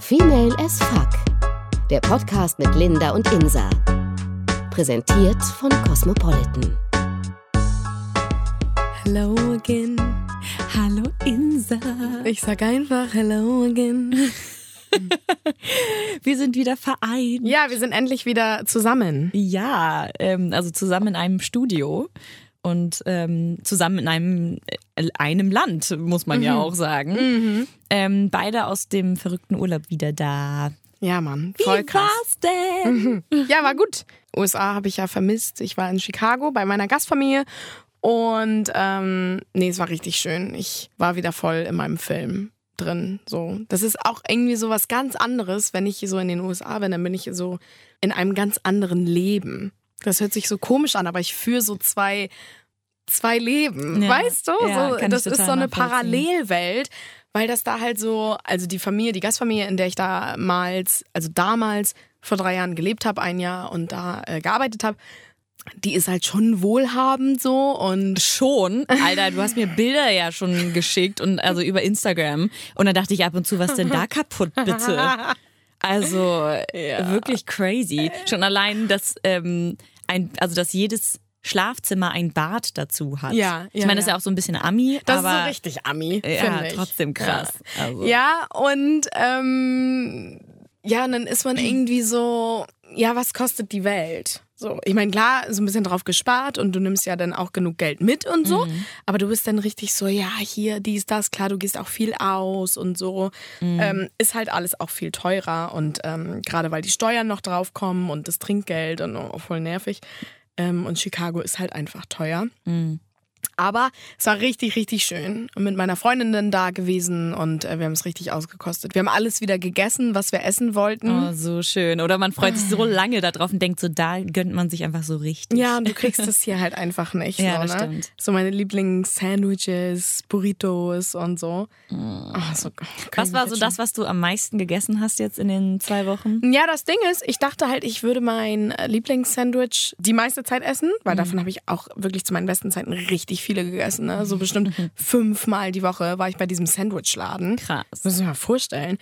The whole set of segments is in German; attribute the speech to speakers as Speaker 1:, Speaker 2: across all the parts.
Speaker 1: Female as Fuck. Der Podcast mit Linda und Insa. Präsentiert von Cosmopolitan.
Speaker 2: Hello again. Hallo Insa.
Speaker 3: Ich sag einfach Hello again.
Speaker 2: Wir sind wieder vereint.
Speaker 3: Ja, wir sind endlich wieder zusammen.
Speaker 2: Ja, ähm, also zusammen in einem Studio und ähm, zusammen in einem, äh, einem Land, muss man ja auch sagen. Ähm, beide aus dem verrückten Urlaub wieder da.
Speaker 3: Ja, Mann, voll
Speaker 2: Wie
Speaker 3: krass.
Speaker 2: war's denn?
Speaker 3: Ja, war gut. USA habe ich ja vermisst. Ich war in Chicago bei meiner Gastfamilie und ähm, nee, es war richtig schön. Ich war wieder voll in meinem Film drin. So, das ist auch irgendwie so was ganz anderes, wenn ich so in den USA bin, dann bin ich so in einem ganz anderen Leben. Das hört sich so komisch an, aber ich führe so zwei zwei Leben,
Speaker 2: Ja.
Speaker 3: weißt du?
Speaker 2: Ja,
Speaker 3: so, das ist so eine. Parallelwelt, weil das da halt so, also die Familie, die Gastfamilie, in der ich damals, also damals vor drei Jahren gelebt habe, ein Jahr und da äh, gearbeitet habe, die ist halt schon wohlhabend so und
Speaker 2: Schon, Alter, du hast mir Bilder ja schon geschickt und also über Instagram und dann dachte ich ab und zu, was denn da kaputt, bitte? Also wirklich crazy. Schon allein, dass ähm, ein, also dass jedes Schlafzimmer ein Bad dazu hat.
Speaker 3: Ja,
Speaker 2: ich
Speaker 3: ja,
Speaker 2: meine, das ist
Speaker 3: ja.
Speaker 2: ja auch so ein bisschen Ami,
Speaker 3: das
Speaker 2: aber
Speaker 3: ist so richtig Ami,
Speaker 2: ja,
Speaker 3: ich.
Speaker 2: trotzdem krass. Also.
Speaker 3: Ja, und ähm, ja, und dann ist man irgendwie so, ja, was kostet die Welt? So, ich meine, klar, so ein bisschen drauf gespart und du nimmst ja dann auch genug Geld mit und so, aber du bist dann richtig so, ja, hier, dies, das, klar, du gehst auch viel aus und so. Ähm, ist halt alles auch viel teurer und ähm, gerade weil die Steuern noch draufkommen und das Trinkgeld und auch voll nervig. Ähm, und Chicago ist halt einfach teuer. Aber es war richtig, richtig schön. Und mit meiner Freundin dann da gewesen und äh, wir haben es richtig ausgekostet. Wir haben alles wieder gegessen, was wir essen wollten.
Speaker 2: Oh, so schön. Oder man freut sich so lange darauf und denkt so, da gönnt man sich einfach so richtig.
Speaker 3: Ja, und du kriegst das hier halt einfach nicht.
Speaker 2: Ja,
Speaker 3: so,
Speaker 2: das
Speaker 3: ne?
Speaker 2: stimmt.
Speaker 3: So meine Lieblings-Sandwiches, Burritos und so. Oh, so
Speaker 2: Was war so das, was du am meisten gegessen hast jetzt in den zwei Wochen?
Speaker 3: Ja, das Ding ist, ich dachte halt, ich würde mein äh, Lieblingssandwich die meiste Zeit essen, weil davon habe ich auch wirklich zu meinen besten Zeiten richtig viele gegessen. Ne? So bestimmt fünfmal die Woche war ich bei diesem Sandwichladen.
Speaker 2: Krass.
Speaker 3: Muss ich mal vorstellen.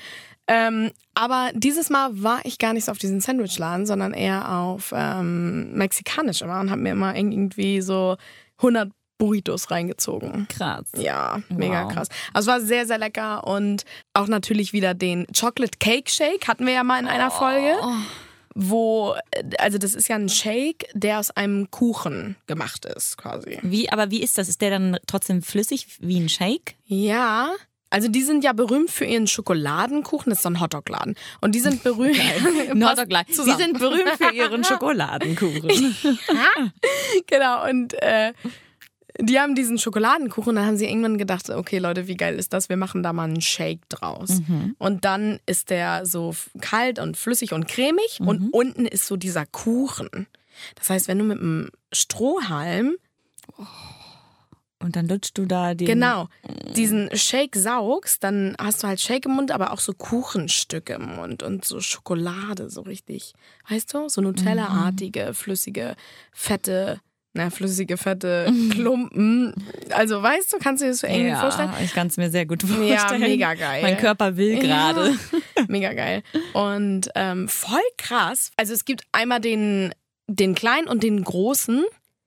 Speaker 3: Ähm, aber dieses Mal war ich gar nicht so auf diesen Sandwichladen, sondern eher auf ähm, mexikanisch immer und habe mir immer irgendwie so 100 Burritos reingezogen.
Speaker 2: Krass.
Speaker 3: Ja, mega
Speaker 2: Wow.
Speaker 3: krass. Also es war sehr, sehr lecker und auch natürlich wieder den Chocolate Cake Shake hatten wir ja mal in einer Folge, wo, also das ist ja ein Shake, der aus einem Kuchen gemacht ist quasi.
Speaker 2: Wie, aber wie ist das? Ist der dann trotzdem flüssig wie ein Shake?
Speaker 3: Ja. Also die sind ja berühmt für ihren Schokoladenkuchen, das ist so ein Hotdog-Laden. Und die sind berühmt.
Speaker 2: Sie
Speaker 3: zusammen.
Speaker 2: sind berühmt für ihren Schokoladenkuchen.
Speaker 3: genau, und äh, die haben diesen Schokoladenkuchen, dann haben sie irgendwann gedacht, okay Leute, wie geil ist das? Wir machen da mal einen Shake draus. Und dann ist der so kalt und flüssig und cremig und unten ist so dieser Kuchen. Das heißt, wenn du mit einem Strohhalm
Speaker 2: Und dann lutscht du da den.
Speaker 3: genau diesen Shake saugst, dann hast du halt Shake im Mund, aber auch so Kuchenstücke im Mund und so Schokolade, so richtig, weißt du, so Nutella-artige, flüssige, fette, na, flüssige, fette Klumpen. Also, weißt du, kannst du dir das so irgendwie
Speaker 2: Ja,
Speaker 3: vorstellen?
Speaker 2: ich kann es mir sehr gut vorstellen.
Speaker 3: Ja, mega geil.
Speaker 2: Mein Körper will gerade.
Speaker 3: Ja, mega geil. Und ähm, voll krass. Also es gibt einmal den, den kleinen und den großen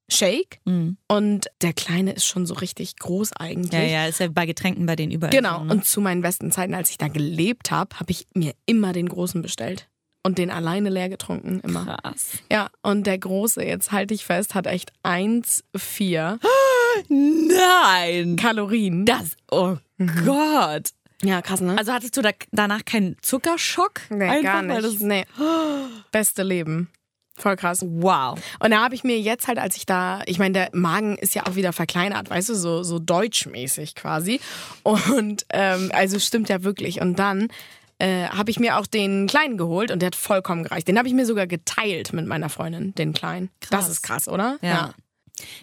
Speaker 3: Shake.
Speaker 2: Mhm.
Speaker 3: Und der kleine ist schon so richtig groß eigentlich.
Speaker 2: Ja, ja, ist ja bei Getränken bei denen überall.
Speaker 3: Genau.
Speaker 2: so, ne?
Speaker 3: Und zu meinen besten Zeiten, als ich da gelebt habe, habe ich mir immer den großen bestellt. Und den alleine leer getrunken, immer.
Speaker 2: Krass.
Speaker 3: Ja, und der große, jetzt halte ich fest, hat echt 1,4
Speaker 2: Nein!
Speaker 3: Kalorien.
Speaker 2: Das, oh Gott.
Speaker 3: Ja, krass, ne?
Speaker 2: Also hattest du da, danach keinen Zuckerschock?
Speaker 3: nee,
Speaker 2: Einfach,
Speaker 3: gar nicht.
Speaker 2: Das,
Speaker 3: Nee. Beste Leben. Voll krass.
Speaker 2: wow.
Speaker 3: Und da habe ich mir jetzt halt, als ich da, ich meine, der Magen ist ja auch wieder verkleinert, weißt du, so, so deutschmäßig quasi. Und ähm, also stimmt ja wirklich. Und dann äh, habe ich mir auch den kleinen geholt und der hat vollkommen gereicht. Den habe ich mir sogar geteilt mit meiner Freundin, den kleinen. Das ist krass, oder?
Speaker 2: Ja.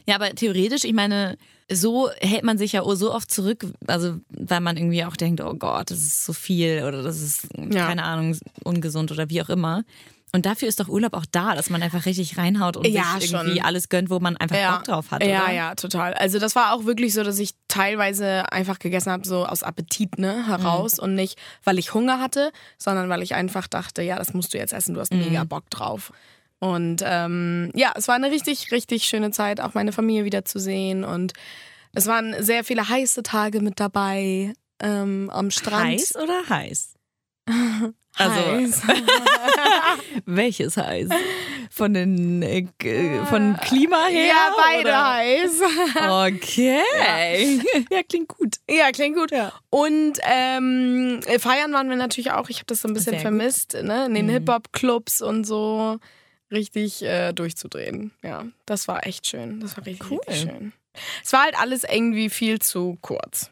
Speaker 2: Ja, aber theoretisch, ich meine, so hält man sich ja so oft zurück, also weil man irgendwie auch denkt, oh Gott, das ist so viel oder das ist,
Speaker 3: Ja.
Speaker 2: keine Ahnung, ungesund oder wie auch immer. Und dafür ist doch Urlaub auch da, dass man einfach richtig reinhaut und
Speaker 3: Ja,
Speaker 2: sich irgendwie
Speaker 3: schon.
Speaker 2: alles gönnt, wo man einfach Bock drauf hat.
Speaker 3: Ja,
Speaker 2: oder?
Speaker 3: ja, total. Also das war auch wirklich so, dass ich teilweise einfach gegessen habe, so aus Appetit ne, heraus
Speaker 2: Mhm.
Speaker 3: und nicht, weil ich Hunger hatte, sondern weil ich einfach dachte, ja, das musst du jetzt essen, du hast
Speaker 2: Mhm.
Speaker 3: mega Bock drauf. Und ähm, ja, es war eine richtig, richtig schöne Zeit, auch meine Familie wiederzusehen. Und es waren sehr viele heiße Tage mit dabei ähm, am Strand.
Speaker 2: Heiß oder heiß? Also,
Speaker 3: Heiß.
Speaker 2: welches heiß? Von den äh, von Klima her?
Speaker 3: ja, beide
Speaker 2: oder?
Speaker 3: heiß.
Speaker 2: Okay. Ja. klingt gut.
Speaker 3: Ja, klingt gut. Und ähm, feiern waren wir natürlich auch. Ich habe das so ein bisschen
Speaker 2: Sehr gut.
Speaker 3: vermisst, ne? in den
Speaker 2: Mhm.
Speaker 3: Hip-Hop-Clubs und so richtig äh, durchzudrehen. Ja, das war echt schön. Das war richtig,
Speaker 2: Cool.
Speaker 3: richtig schön. Es war halt alles irgendwie viel zu kurz.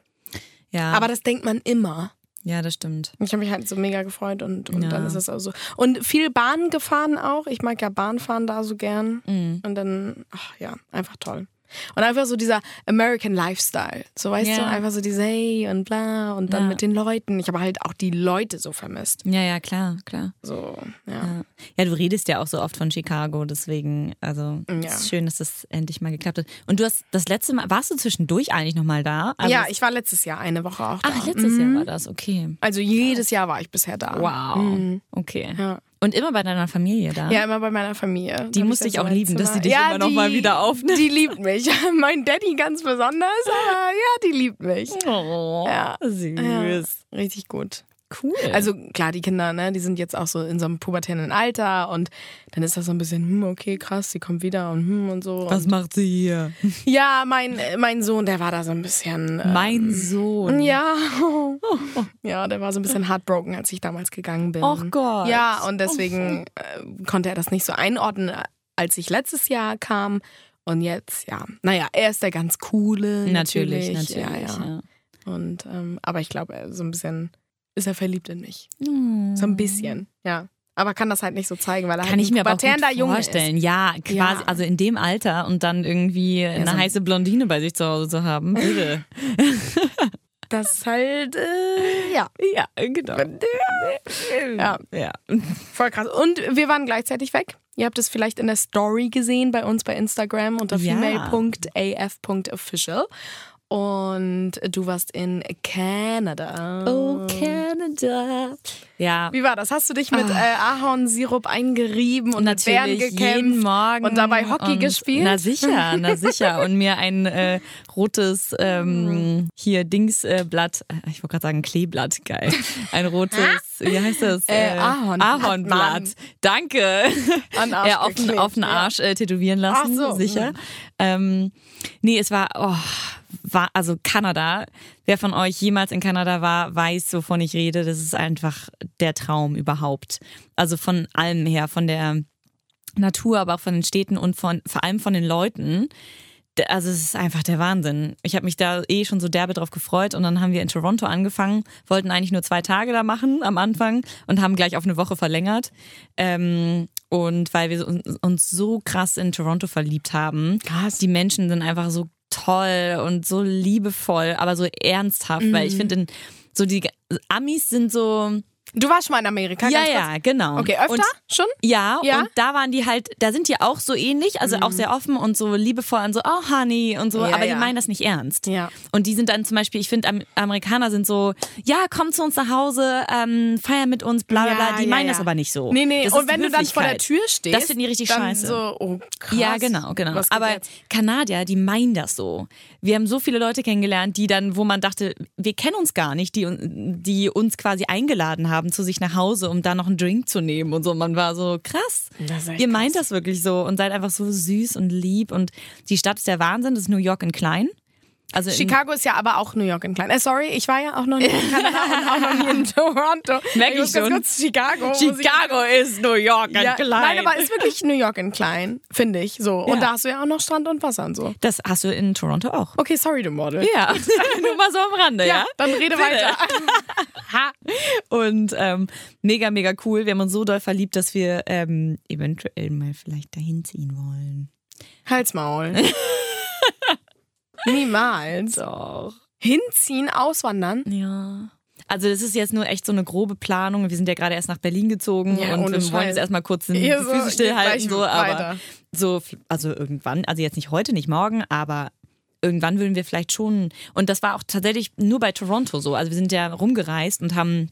Speaker 2: Ja,
Speaker 3: Aber das denkt man immer.
Speaker 2: Ja, das stimmt.
Speaker 3: Ich habe mich halt so mega gefreut und, und
Speaker 2: Ja.
Speaker 3: dann ist es auch so. Und viel Bahn gefahren auch. Ich mag ja Bahnfahren da so gern.
Speaker 2: Mhm.
Speaker 3: Und dann, ach ja, einfach toll. Und einfach so dieser American Lifestyle. So weißt
Speaker 2: Ja.
Speaker 3: du, einfach so diese Hey und bla und dann
Speaker 2: Ja.
Speaker 3: mit den Leuten. Ich habe halt auch die Leute so vermisst.
Speaker 2: Ja, ja, klar, klar.
Speaker 3: So, ja.
Speaker 2: Ja. ja, du redest ja auch so oft von Chicago, deswegen, also es ist schön, dass das endlich mal geklappt hat. Und du hast das letzte Mal, warst du zwischendurch eigentlich nochmal da? Also
Speaker 3: ja, ich war letztes Jahr eine Woche auch da.
Speaker 2: Ach, letztes
Speaker 3: Mhm.
Speaker 2: Jahr war das, okay.
Speaker 3: Also jedes Jahr war ich bisher da.
Speaker 2: Wow.
Speaker 3: Mhm.
Speaker 2: Okay.
Speaker 3: Ja.
Speaker 2: Und immer bei deiner Familie da?
Speaker 3: Ja, immer bei meiner Familie.
Speaker 2: Die
Speaker 3: Hab
Speaker 2: musste
Speaker 3: das
Speaker 2: ich auch lieben, dass sie dich
Speaker 3: ja,
Speaker 2: immer noch mal
Speaker 3: die-
Speaker 2: wieder aufnimmt.
Speaker 3: Die liebt mich. mein Daddy ganz besonders, aber ja, die liebt mich.
Speaker 2: Oh,
Speaker 3: Ja.
Speaker 2: süß.
Speaker 3: Ja, richtig gut.
Speaker 2: Cool.
Speaker 3: Also klar, die Kinder, ne, die sind jetzt auch so in so einem pubertären Alter und dann ist das so ein bisschen, hm, okay, krass, sie kommt wieder und hm und so.
Speaker 2: was
Speaker 3: und,
Speaker 2: macht sie hier?
Speaker 3: ja, mein, mein Sohn, der war da so ein bisschen. Äh,
Speaker 2: Mein Sohn.
Speaker 3: Ja. ja, der war so ein bisschen heartbroken, als ich damals gegangen bin.
Speaker 2: Och Gott.
Speaker 3: Ja, und deswegen äh, konnte er das nicht so einordnen, als ich letztes Jahr kam. Und jetzt, ja, naja, er ist der ganz coole.
Speaker 2: Natürlich,
Speaker 3: Natürlich,
Speaker 2: natürlich.
Speaker 3: Ja, ja.
Speaker 2: ja.
Speaker 3: Und, ähm, aber ich glaube, er so ein bisschen ist er verliebt in mich.
Speaker 2: Hm.
Speaker 3: So ein bisschen, ja. Aber kann das halt nicht so zeigen, weil er
Speaker 2: Kann
Speaker 3: halt
Speaker 2: ich mir aber auch gut vorstellen.
Speaker 3: ist.
Speaker 2: Ja, quasi,
Speaker 3: Ja.
Speaker 2: also in dem Alter und dann irgendwie eine
Speaker 3: so-
Speaker 2: heiße Blondine bei sich zu Hause zu haben. Bitte.
Speaker 3: Das ist halt, äh, ja.
Speaker 2: ja, genau.
Speaker 3: Ja,
Speaker 2: Ja.
Speaker 3: voll krass. Und wir waren gleichzeitig weg. Ihr habt es vielleicht in der Story gesehen bei uns bei Instagram unter
Speaker 2: Ja.
Speaker 3: female.af.official. Und du warst in Canada.
Speaker 2: Oh, Canada. Ja.
Speaker 3: Wie war das? Hast du dich mit äh, Ahornsirup eingerieben und mit Bären
Speaker 2: Natürlich
Speaker 3: gekämpft?
Speaker 2: jeden Morgen
Speaker 3: und dabei Hockey
Speaker 2: und,
Speaker 3: gespielt?
Speaker 2: Na sicher, na sicher. Und mir ein äh, rotes ähm, hier Dingsblatt, äh, ich wollte gerade sagen Kleeblatt, geil. Ein rotes, wie heißt das?
Speaker 3: Äh, Ahorn-
Speaker 2: Ahornblatt. Danke.
Speaker 3: An Arsch
Speaker 2: ja, auf, den,
Speaker 3: geklebt,
Speaker 2: auf den
Speaker 3: ja.
Speaker 2: Arsch äh, tätowieren lassen,
Speaker 3: Ach so,
Speaker 2: sicher. Ähm, nee, es war, oh, war, also Kanada. Wer von euch jemals in Kanada war, weiß, wovon ich rede. Das ist einfach der Traum überhaupt. Also von allem her, von der Natur, aber auch von den Städten und von, vor allem von den Leuten. Also es ist einfach der Wahnsinn. Ich habe mich da eh schon so derbe drauf gefreut und dann haben wir in Toronto angefangen, wollten eigentlich nur zwei Tage da machen am Anfang und haben gleich auf eine Woche verlängert. Ähm, und weil wir uns, uns so krass in Toronto verliebt haben.
Speaker 3: Krass.
Speaker 2: Die Menschen sind einfach so toll und so liebevoll, aber so ernsthaft, weil ich
Speaker 3: Mhm.
Speaker 2: finde, in- so die Amis sind so,
Speaker 3: Du warst schon mal in Amerika,
Speaker 2: ja,
Speaker 3: ganz kurz.
Speaker 2: ja, genau.
Speaker 3: Okay, öfter
Speaker 2: Und
Speaker 3: schon?
Speaker 2: ja,
Speaker 3: Ja?
Speaker 2: und da waren die halt, da sind die auch so ähnlich, also auch sehr offen und so liebevoll und so, oh Honey und so,
Speaker 3: Ja,
Speaker 2: aber
Speaker 3: ja.
Speaker 2: die meinen das nicht ernst.
Speaker 3: Ja.
Speaker 2: Und die sind dann zum Beispiel, ich finde, Am Amerikaner sind so, ja, komm zu uns nach Hause, ähm, feier mit uns, bla bla bla.
Speaker 3: Ja,
Speaker 2: Die
Speaker 3: ja,
Speaker 2: meinen
Speaker 3: ja.
Speaker 2: das aber nicht so.
Speaker 3: Nee, nee,
Speaker 2: Das
Speaker 3: und wenn du dann vor der. Tür stehst,
Speaker 2: Das finden die richtig scheiße.
Speaker 3: so, oh krass.
Speaker 2: Ja, genau, genau. Aber
Speaker 3: jetzt?
Speaker 2: Kanadier, die meinen das so. Wir haben so viele Leute kennengelernt, die dann, wo man dachte, wir kennen uns gar nicht, die, die uns quasi eingeladen haben zu sich nach Hause, um da noch einen Drink zu nehmen und so. Und man war so, krass. Ihr meint das wirklich so und seid einfach so süß und lieb. Und die Stadt ist der Wahnsinn, das ist New York in klein. Also
Speaker 3: Chicago ist ja aber auch New York in klein. Äh, sorry, ich war ja auch noch nie in Kanada und auch noch nie in Toronto.
Speaker 2: Merk
Speaker 3: ich
Speaker 2: ich schon.
Speaker 3: kurz Chicago.
Speaker 2: Chicago ist New York in
Speaker 3: Ja,
Speaker 2: klein.
Speaker 3: nein, aber ist wirklich New York in klein, finde ich. So. Und
Speaker 2: Ja.
Speaker 3: da hast du ja auch noch Strand und Wasser und so.
Speaker 2: das hast du in Toronto auch.
Speaker 3: Okay, sorry, du Model.
Speaker 2: Ja, nur mal so am Rande, ja?
Speaker 3: dann rede weiter.
Speaker 2: Ha. Und ähm, mega, mega cool. Wir haben uns so doll verliebt, dass wir ähm, eventuell mal vielleicht dahin ziehen wollen.
Speaker 3: Halsmaul. Niemals.
Speaker 2: Doch.
Speaker 3: Hinziehen, auswandern.
Speaker 2: Ja. Also das ist jetzt nur echt so eine grobe Planung. Wir sind ja gerade erst nach Berlin gezogen
Speaker 3: Ja,
Speaker 2: und wir wollen jetzt erstmal kurz den die
Speaker 3: so,
Speaker 2: Füße stillhalten, so, aber
Speaker 3: weiter.
Speaker 2: so, also irgendwann, also jetzt nicht heute, nicht morgen, aber irgendwann würden wir vielleicht schon. Und das war auch tatsächlich nur bei Toronto so. Also wir sind ja rumgereist und haben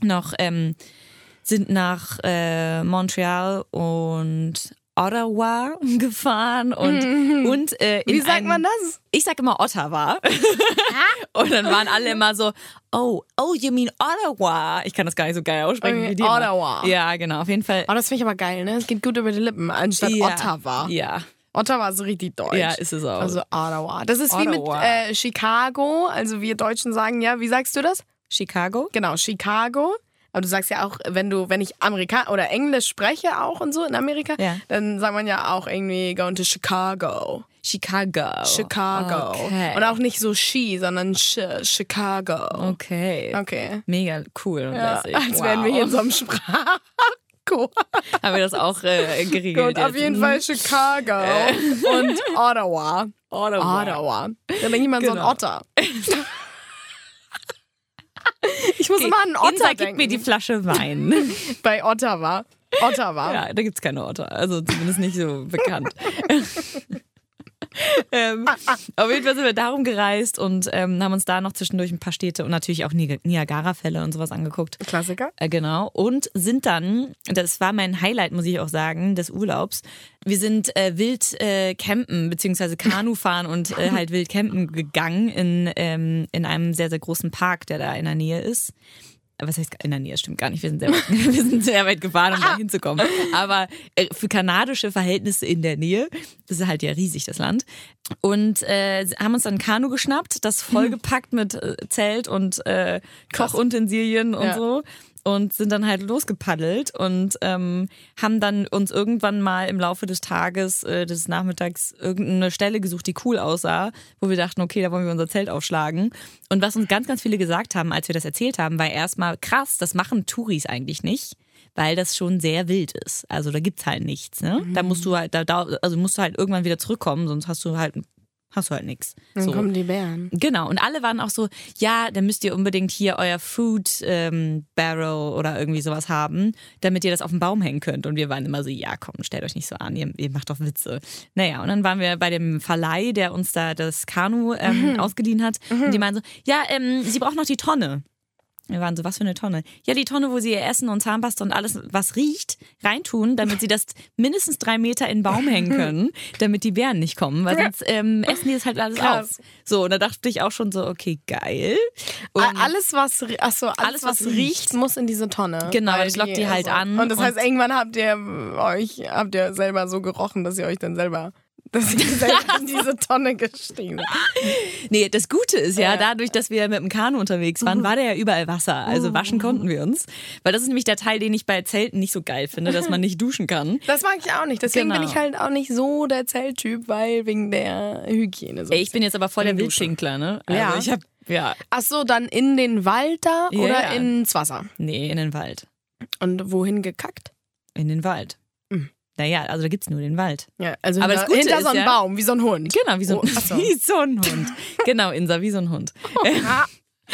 Speaker 2: noch ähm, sind nach äh, Montreal und Ottawa gefahren und, und äh, in
Speaker 3: Wie sagt
Speaker 2: einem-
Speaker 3: man das?
Speaker 2: ich sag immer Ottawa. und dann waren alle immer so, oh, oh, you mean Ottawa. Ich kann das gar nicht so geil aussprechen
Speaker 3: Okay,
Speaker 2: wie die. immer.
Speaker 3: Ottawa.
Speaker 2: Ja, genau, auf jeden Fall.
Speaker 3: Oh, das finde ich aber geil, ne? Es geht gut über die Lippen, anstatt
Speaker 2: ja,
Speaker 3: Ottawa.
Speaker 2: Ja,
Speaker 3: Ottawa ist so richtig deutsch.
Speaker 2: ja, ist es auch.
Speaker 3: Also Ottawa. Das ist wie mit
Speaker 2: Ottawa.
Speaker 3: äh, Chicago. Also wir Deutschen sagen ja, wie sagst du das?
Speaker 2: Chicago?
Speaker 3: Genau, Chicago. Aber du sagst ja auch, wenn du, wenn ich Amerika oder Englisch spreche auch und so in Amerika,
Speaker 2: Ja.
Speaker 3: dann sagt man ja auch irgendwie going to Chicago.
Speaker 2: Chicago.
Speaker 3: Chicago.
Speaker 2: Okay.
Speaker 3: Und auch nicht so Ski, sondern Sch Chicago.
Speaker 2: Okay.
Speaker 3: Okay.
Speaker 2: Mega cool und
Speaker 3: Ja,
Speaker 2: lässig.
Speaker 3: als
Speaker 2: wow.
Speaker 3: wären wir hier in so einem Sprachkurs.
Speaker 2: Haben wir das auch äh, geregelt.
Speaker 3: Und auf jeden Fall Chicago und Ottawa.
Speaker 2: Ottawa.
Speaker 3: Ottawa. Da denke ich mal so
Speaker 2: Genau.
Speaker 3: ein Otter. Ich muss
Speaker 2: Okay,
Speaker 3: immer an einen Otter
Speaker 2: Insa, gib
Speaker 3: denken.
Speaker 2: mir die Flasche Wein.
Speaker 3: Bei Ottawa. Ottawa.
Speaker 2: Ja, da gibt's keine Otter. Also zumindest nicht so bekannt. ähm, auf jeden Fall sind wir darum gereist und ähm, haben uns da noch zwischendurch ein paar Städte und natürlich auch Ni- Niagara-Fälle und sowas angeguckt.
Speaker 3: Klassiker.
Speaker 2: Äh, genau. Und sind dann, das war mein Highlight, muss ich auch sagen, des Urlaubs. Wir sind äh, wild äh, campen, beziehungsweise Kanu fahren und äh, halt wild campen gegangen in, ähm, in einem sehr, sehr großen Park, der da in der Nähe ist. Was heißt in der Nähe? Stimmt gar nicht. Wir sind sehr weit, wir sind sehr weit gefahren, um da hinzukommen. Aber äh, für kanadische Verhältnisse in der Nähe, das ist halt ja riesig, das Land. Und äh, haben uns dann ein Kanu geschnappt, das vollgepackt mit äh, Zelt und äh, Kochutensilien und
Speaker 3: Ja.
Speaker 2: so. Und sind dann halt losgepaddelt und ähm, haben dann uns irgendwann mal im Laufe des Tages, äh, des Nachmittags, irgendeine Stelle gesucht, die cool aussah, wo wir dachten, okay, da wollen wir unser Zelt aufschlagen. Und was uns ganz, ganz viele gesagt haben, als wir das erzählt haben, war erstmal krass, das machen Touris eigentlich nicht. Weil das schon sehr wild ist. Also da gibt's halt nichts. Ne? Da musst du halt, da, da, also musst du halt irgendwann wieder zurückkommen, sonst hast du halt, hast du halt nichts.
Speaker 3: Dann kommen die Bären.
Speaker 2: Genau, und alle waren auch so, ja, dann müsst ihr unbedingt hier euer Food ähm, Barrel oder irgendwie sowas haben, damit ihr das auf den Baum hängen könnt. Und wir waren immer so, ja, komm, stellt euch nicht so an, ihr, ihr macht doch Witze. Naja, und dann waren wir bei dem Verleih, der uns da das Kanu ähm, ausgeliehen hat. Und die meinen so, ja, ähm, sie braucht noch die Tonne. Wir waren so, was für eine Tonne? Ja, die Tonne, wo sie ihr Essen und Zahnpasta und alles, was riecht, reintun, damit sie das mindestens drei Meter in den Baum hängen können, damit die Bären nicht kommen, weil sonst ähm, essen die das halt alles
Speaker 3: Krass.
Speaker 2: auf. So, und da dachte ich auch schon so, okay, geil. Und
Speaker 3: alles, was, ri- ach so, alles,
Speaker 2: Alles,
Speaker 3: was,
Speaker 2: was
Speaker 3: riecht,
Speaker 2: riecht.
Speaker 3: muss in diese Tonne.
Speaker 2: Genau,
Speaker 3: Weil
Speaker 2: das lockt die halt an
Speaker 3: Und das heißt, irgendwann habt ihr euch, habt ihr selber so gerochen, dass ihr euch dann selber, dass ihr selber in diese Tonne gestiegen
Speaker 2: nee, das Gute ist ja, dadurch, dass wir mit dem Kanu unterwegs waren, war da ja überall Wasser. Also waschen konnten wir uns. Weil das ist nämlich der Teil, den ich bei Zelten nicht so geil finde, dass man nicht duschen kann.
Speaker 3: Das mag ich auch nicht. Deswegen bin
Speaker 2: Genau.
Speaker 3: ich halt auch nicht so der Zelttyp, weil wegen der Hygiene. So
Speaker 2: Ey, ich bin jetzt aber voll der. Wildpinkler, ne? Also
Speaker 3: Ja.
Speaker 2: ich hab, ja,
Speaker 3: Ach so, dann in den Wald da
Speaker 2: Ja,
Speaker 3: oder ins Wasser?
Speaker 2: nee, in den Wald.
Speaker 3: Und wohin gekackt?
Speaker 2: In den Wald. Naja, also da gibt's nur den Wald.
Speaker 3: Ja, also
Speaker 2: Aber
Speaker 3: hinter,
Speaker 2: das Gute
Speaker 3: hinter
Speaker 2: ist
Speaker 3: so einem
Speaker 2: ja-
Speaker 3: Baum, wie so ein Hund.
Speaker 2: Genau, wie so,
Speaker 3: Oh, ach so.
Speaker 2: wie so ein Hund. genau, Insa, wie so ein Hund.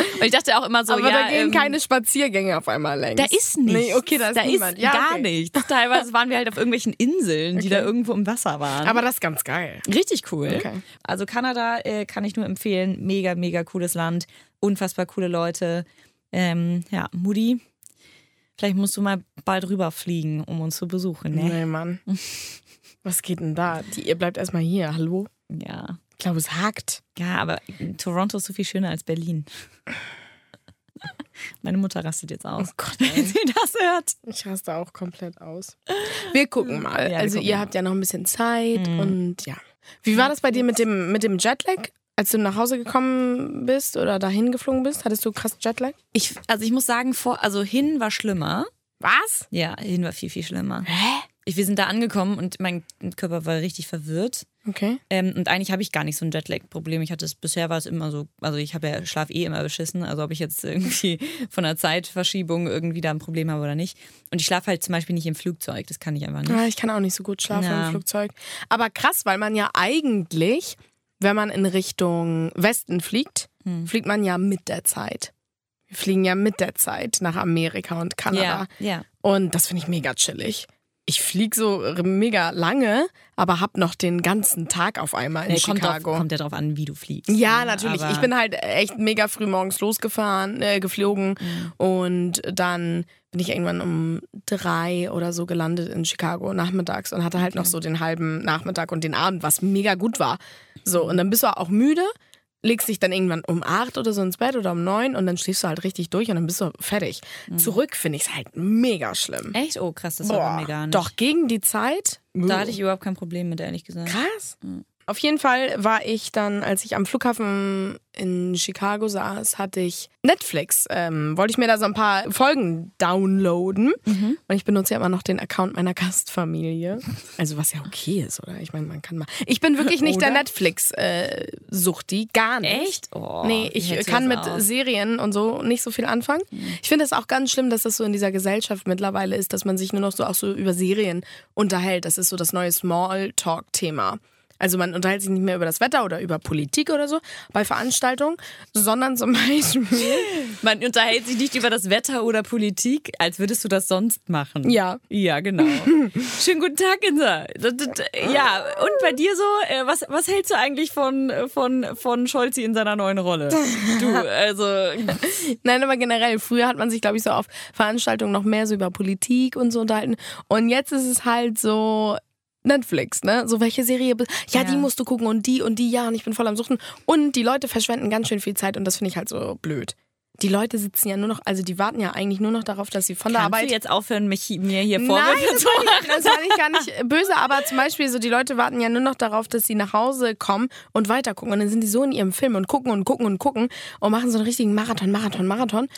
Speaker 3: Ah,
Speaker 2: Und ich dachte auch immer so,
Speaker 3: aber
Speaker 2: ja,
Speaker 3: da gehen
Speaker 2: ähm,
Speaker 3: keine Spaziergänge auf einmal längs.
Speaker 2: Da ist nichts.
Speaker 3: Nee, okay, da ist
Speaker 2: da
Speaker 3: niemand.
Speaker 2: Ist
Speaker 3: ja,
Speaker 2: gar
Speaker 3: okay.
Speaker 2: nichts. Teilweise waren wir halt auf irgendwelchen Inseln, die
Speaker 3: Okay.
Speaker 2: da irgendwo im Wasser waren.
Speaker 3: Aber das ist ganz geil.
Speaker 2: Richtig cool.
Speaker 3: Okay.
Speaker 2: Also Kanada äh, kann ich nur empfehlen. Mega, mega cooles Land. Unfassbar coole Leute. Ähm, ja, Moody, vielleicht musst du mal bald rüberfliegen, um uns zu besuchen. Ne?
Speaker 3: Nee, Mann. Was geht denn da? Die, ihr bleibt erstmal hier. Hallo?
Speaker 2: Ja.
Speaker 3: Ich glaube, es hakt.
Speaker 2: Ja, aber Toronto ist so viel schöner als Berlin. Meine Mutter rastet jetzt aus.
Speaker 3: Oh Gott,
Speaker 2: wenn sie das hört.
Speaker 3: Ich raste auch komplett aus. Wir gucken mal.
Speaker 2: Ja, wir
Speaker 3: also
Speaker 2: gucken
Speaker 3: ihr
Speaker 2: mal.
Speaker 3: habt ja noch ein bisschen Zeit
Speaker 2: Mhm.
Speaker 3: und ja. Wie war das bei dir mit dem, mit dem Jetlag? Als du nach Hause gekommen bist oder dahin geflogen bist, hattest du krass Jetlag?
Speaker 2: Ich, also ich muss sagen, vor, also hin war schlimmer.
Speaker 3: Was?
Speaker 2: Ja, hin war viel, viel schlimmer.
Speaker 3: Hä?
Speaker 2: Ich, wir sind da angekommen und mein Körper war richtig verwirrt.
Speaker 3: Okay.
Speaker 2: Ähm, und eigentlich habe ich gar nicht so ein Jetlag-Problem. Ich hatte es bisher war es immer so, also ich habe ja Schlaf eh immer beschissen. Also ob ich jetzt irgendwie von der Zeitverschiebung irgendwie da ein Problem habe oder nicht. Und ich schlafe halt zum Beispiel nicht im Flugzeug. Das kann ich einfach nicht.
Speaker 3: Ja, ich kann auch nicht so gut schlafen
Speaker 2: Ja.
Speaker 3: im Flugzeug. Aber krass, weil man ja eigentlich, wenn man in Richtung Westen fliegt,
Speaker 2: Hm.
Speaker 3: fliegt man ja mit der Zeit. Wir fliegen ja mit der Zeit nach Amerika und Kanada.
Speaker 2: Ja, ja.
Speaker 3: Und das finde ich mega chillig. Ich fliege so mega lange, aber hab noch den ganzen Tag auf einmal in
Speaker 2: Nee, kommt,
Speaker 3: Chicago.
Speaker 2: drauf, kommt ja drauf an, wie du fliegst.
Speaker 3: Ja,
Speaker 2: ne?
Speaker 3: natürlich.
Speaker 2: Aber
Speaker 3: Ich bin halt echt mega früh morgens losgefahren, äh, geflogen
Speaker 2: Mhm.
Speaker 3: und dann bin ich irgendwann um drei oder so gelandet in Chicago nachmittags und hatte halt noch so den halben Nachmittag und den Abend, was mega gut war. So, und dann bist du auch müde, legst dich dann irgendwann um acht oder so ins Bett oder um neun und dann schläfst du halt richtig durch und dann bist du fertig.
Speaker 2: Mhm.
Speaker 3: Zurück finde ich es halt mega schlimm.
Speaker 2: Echt? Oh, krass, das war bei mir gar nicht.
Speaker 3: Doch, gegen die Zeit.
Speaker 2: Da hatte ich überhaupt kein Problem mit, ehrlich gesagt.
Speaker 3: Krass. Auf jeden Fall war ich dann, als ich am Flughafen in Chicago saß, hatte ich Netflix. Ähm, wollte ich mir da so ein paar Folgen downloaden. Und ich benutze ja immer noch den Account meiner Gastfamilie. Also was ja okay ist, oder? Ich meine, man kann mal. Ich bin wirklich nicht der
Speaker 2: Oder?
Speaker 3: Netflix-Suchti, gar nicht.
Speaker 2: Echt? Oh,
Speaker 3: Nee, ich kann mit
Speaker 2: aus?
Speaker 3: Serien und so nicht so viel anfangen. Ich finde es auch ganz schlimm, dass das so in dieser Gesellschaft mittlerweile ist, dass man sich nur noch so auch so über Serien unterhält. Das ist so das neue Smalltalk-Thema. Also man unterhält sich nicht mehr über das Wetter oder über Politik oder so bei Veranstaltungen, sondern zum Beispiel
Speaker 2: Man unterhält sich nicht über das Wetter oder Politik, als würdest du das sonst machen.
Speaker 3: Ja.
Speaker 2: Ja, genau. Schönen guten Tag, Insa. Ja, und bei dir so, äh, was, was hältst du eigentlich von, von, von Scholzi in seiner neuen Rolle? Du, also,
Speaker 3: Nein, aber generell, früher hat man sich, glaube ich, so auf Veranstaltungen noch mehr so über Politik und so unterhalten. Und jetzt ist es halt so Netflix, ne? So welche Serie, be- ja, die
Speaker 2: Ja.
Speaker 3: musst du gucken und die und die, ja, und ich bin voll am Suchen. Und die Leute verschwenden ganz schön viel Zeit und das finde ich halt so blöd. Die Leute sitzen ja nur noch, also die warten ja eigentlich nur noch darauf, dass sie von der
Speaker 2: kannst
Speaker 3: Arbeit
Speaker 2: du jetzt aufhören, mich, mir hier Vorwürfe
Speaker 3: das
Speaker 2: zu machen?
Speaker 3: das meine ich gar nicht böse, aber zum Beispiel so, die Leute warten ja nur noch darauf, dass sie nach Hause kommen und weiter gucken. Und dann sind die so in ihrem Film und gucken und gucken und gucken und machen so einen richtigen Marathon, Marathon, Marathon.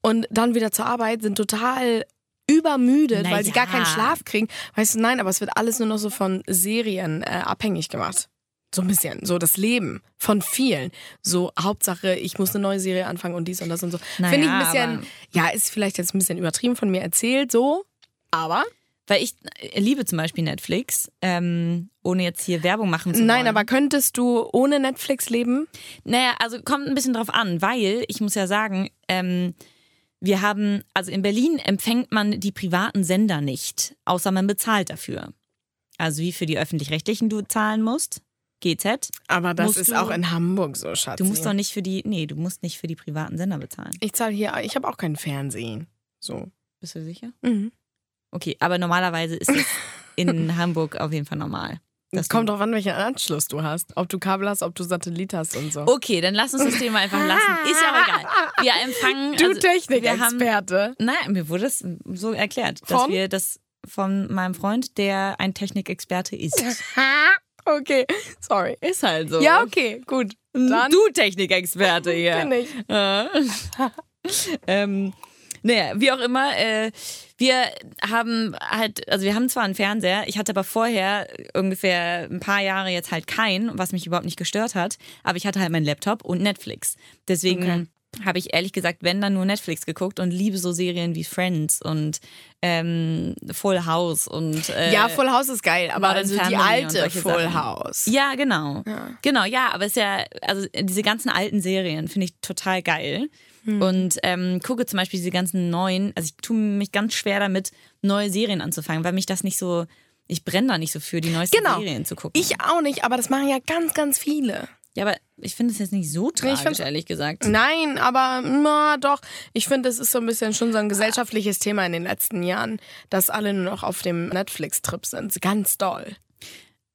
Speaker 3: Und dann wieder zur Arbeit, sind total übermüdet,
Speaker 2: Na
Speaker 3: weil sie gar
Speaker 2: ja.
Speaker 3: keinen Schlaf kriegen. Weißt du, nein, aber es wird alles nur noch so von Serien äh, abhängig gemacht. So ein bisschen, so das Leben von vielen. So Hauptsache, ich muss eine neue Serie anfangen und dies und das und so.
Speaker 2: Naja,
Speaker 3: Finde ich ein bisschen, ja, ist vielleicht jetzt ein bisschen übertrieben von mir erzählt, so, aber
Speaker 2: Weil ich äh, liebe zum Beispiel Netflix, ähm, ohne jetzt hier Werbung machen zu
Speaker 3: Nein,
Speaker 2: wollen.
Speaker 3: aber könntest du ohne Netflix leben?
Speaker 2: Naja, also kommt ein bisschen drauf an, weil ich muss ja sagen, ähm, wir haben, also in Berlin empfängt man die privaten Sender nicht, außer man bezahlt dafür. Also wie für die öffentlich-rechtlichen du zahlen musst, GZ.
Speaker 3: Aber das ist
Speaker 2: du-
Speaker 3: auch in Hamburg so, Schatz.
Speaker 2: Du musst doch nicht für die, nee, du musst nicht für die privaten Sender bezahlen.
Speaker 3: Ich zahle hier, ich habe auch kein Fernsehen. So.
Speaker 2: Bist du sicher?
Speaker 3: Mhm.
Speaker 2: Okay, aber normalerweise ist es in Hamburg auf jeden Fall normal.
Speaker 3: Das kommt drauf an, welchen Anschluss du hast. Ob du Kabel hast, ob du Satellit hast und so.
Speaker 2: Okay, dann lass uns das Thema einfach lassen. Ist ja auch egal. Wir empfangen.
Speaker 3: du
Speaker 2: also,
Speaker 3: Technikexperte.
Speaker 2: Nein, mir wurde es so erklärt, dass
Speaker 3: Von?
Speaker 2: wir das von meinem Freund, der ein Technikexperte ist.
Speaker 3: Okay, sorry.
Speaker 2: Ist halt so.
Speaker 3: Ja, okay, gut. Dann
Speaker 2: du Technikexperte hier.
Speaker 3: bin ich.
Speaker 2: Äh. ähm, naja, wie auch immer, äh, wir haben halt, also wir haben zwar einen Fernseher, ich hatte aber vorher ungefähr ein paar Jahre jetzt halt keinen, was mich überhaupt nicht gestört hat, aber ich hatte halt meinen Laptop und Netflix. Deswegen
Speaker 3: Okay.
Speaker 2: habe ich ehrlich gesagt, wenn dann nur Netflix geguckt und liebe so Serien wie Friends und ähm, Full House und äh,
Speaker 3: Ja, Full House ist geil, aber also die alte Full
Speaker 2: Sachen.
Speaker 3: House.
Speaker 2: ja, genau. Genau, ja, aber es ist ja, also diese ganzen alten Serien finde ich total geil.
Speaker 3: Hm.
Speaker 2: Und ähm, gucke zum Beispiel diese ganzen neuen, also ich tue mich ganz schwer damit, neue Serien anzufangen, weil mich das nicht so, ich brenne da nicht so für, die neuesten
Speaker 3: Genau.
Speaker 2: Serien zu gucken.
Speaker 3: Ich auch nicht, aber das machen ja ganz, ganz viele.
Speaker 2: ja, aber ich finde es jetzt nicht so tragisch,
Speaker 3: find's-
Speaker 2: ehrlich gesagt.
Speaker 3: Nein, aber na, doch. Ich finde, es ist so ein bisschen schon so ein gesellschaftliches Thema in den letzten Jahren, dass alle nur noch auf dem Netflix-Trip sind. Ganz doll.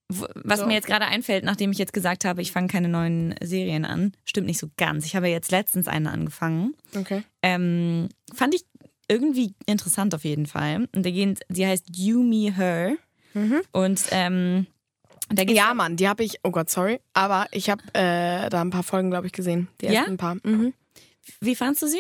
Speaker 2: Was
Speaker 3: So.
Speaker 2: mir jetzt gerade einfällt, nachdem ich jetzt gesagt habe, ich fange keine neuen Serien an, stimmt nicht so ganz. Ich habe jetzt letztens eine angefangen.
Speaker 3: Okay.
Speaker 2: Ähm, fand ich irgendwie interessant auf jeden Fall. Und da gehen, sie heißt You, Me, Her. Und ähm, da geht's
Speaker 3: Ja, Mann, die habe ich, oh Gott, sorry, aber ich habe äh, da ein paar Folgen, glaube ich, gesehen. Die
Speaker 2: Ja?
Speaker 3: ersten paar. Mhm.
Speaker 2: Wie fandst du sie?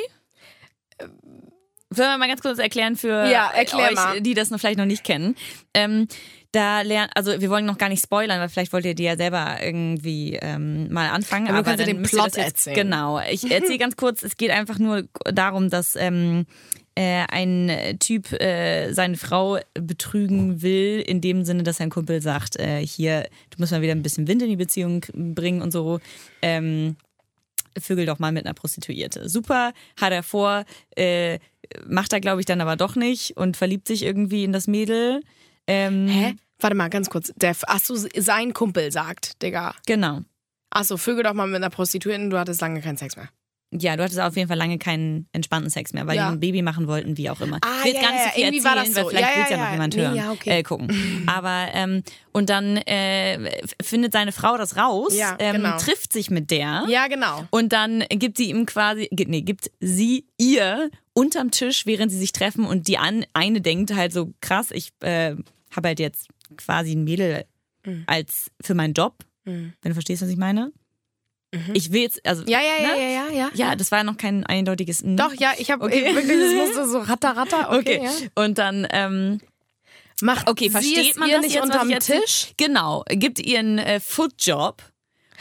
Speaker 2: Sollen wir mal ganz kurz erklären für
Speaker 3: Ja, erklär
Speaker 2: euch,
Speaker 3: mal.
Speaker 2: die das noch vielleicht noch nicht kennen. Ähm, da lernen, also wir wollen noch gar nicht spoilern, weil vielleicht wollt ihr die ja selber irgendwie ähm, mal anfangen.
Speaker 3: Aber du
Speaker 2: aber
Speaker 3: kannst ja
Speaker 2: dann
Speaker 3: den Plot erzählen.
Speaker 2: Genau. Ich erzähle ganz kurz, es geht einfach nur darum, dass ähm, äh, ein Typ äh, seine Frau betrügen will, in dem Sinne, dass sein Kumpel sagt, äh, hier, du musst mal wieder ein bisschen Wind in die Beziehung bringen und so. Ähm, vögel doch mal mit einer Prostituierte. Super, hat er vor, äh, macht er, glaube ich, dann aber doch nicht und verliebt sich irgendwie in das Mädel. Ähm,
Speaker 3: Hä? Warte mal, ganz kurz. Der, achso, sein Kumpel sagt, Digga.
Speaker 2: Genau.
Speaker 3: Achso, Vögel doch mal mit einer Prostituierten, du hattest lange keinen Sex mehr.
Speaker 2: Ja, du hattest auf jeden Fall lange keinen entspannten Sex mehr, weil
Speaker 3: Ja.
Speaker 2: die ein Baby machen wollten, wie auch immer.
Speaker 3: Ah,
Speaker 2: ich will
Speaker 3: ja,
Speaker 2: gar nicht
Speaker 3: ja,
Speaker 2: so viel
Speaker 3: irgendwie war
Speaker 2: erzählen,
Speaker 3: das
Speaker 2: weil
Speaker 3: so.
Speaker 2: vielleicht
Speaker 3: Ja,
Speaker 2: will es ja, noch jemand
Speaker 3: Nee,
Speaker 2: hören.
Speaker 3: ja, okay.
Speaker 2: äh, gucken. Aber, ähm, und dann äh, findet seine Frau das raus, ähm,
Speaker 3: genau.
Speaker 2: trifft sich mit der.
Speaker 3: Ja, genau.
Speaker 2: Und dann gibt sie ihm quasi, nee, gibt sie ihr unterm Tisch, während sie sich treffen und die an, eine denkt halt so, krass, ich äh, habe halt jetzt quasi ein Mädel
Speaker 3: Mhm.
Speaker 2: als für meinen Job, wenn du verstehst, was ich meine. Ich will jetzt, also,
Speaker 3: Mhm. Ja, ja, ja,
Speaker 2: ne?
Speaker 3: ja, ja, ja.
Speaker 2: Ja, das war noch kein eindeutiges N.
Speaker 3: Doch, ja, ich habe
Speaker 2: Okay.
Speaker 3: wirklich, das musste so ratter, ratter. Okay,
Speaker 2: Okay.
Speaker 3: Ja.
Speaker 2: Und dann, ähm,
Speaker 3: Macht
Speaker 2: okay,
Speaker 3: sie
Speaker 2: versteht man das
Speaker 3: nicht
Speaker 2: jetzt,
Speaker 3: unterm? Tisch?
Speaker 2: Genau, gibt ihr einen äh, Footjob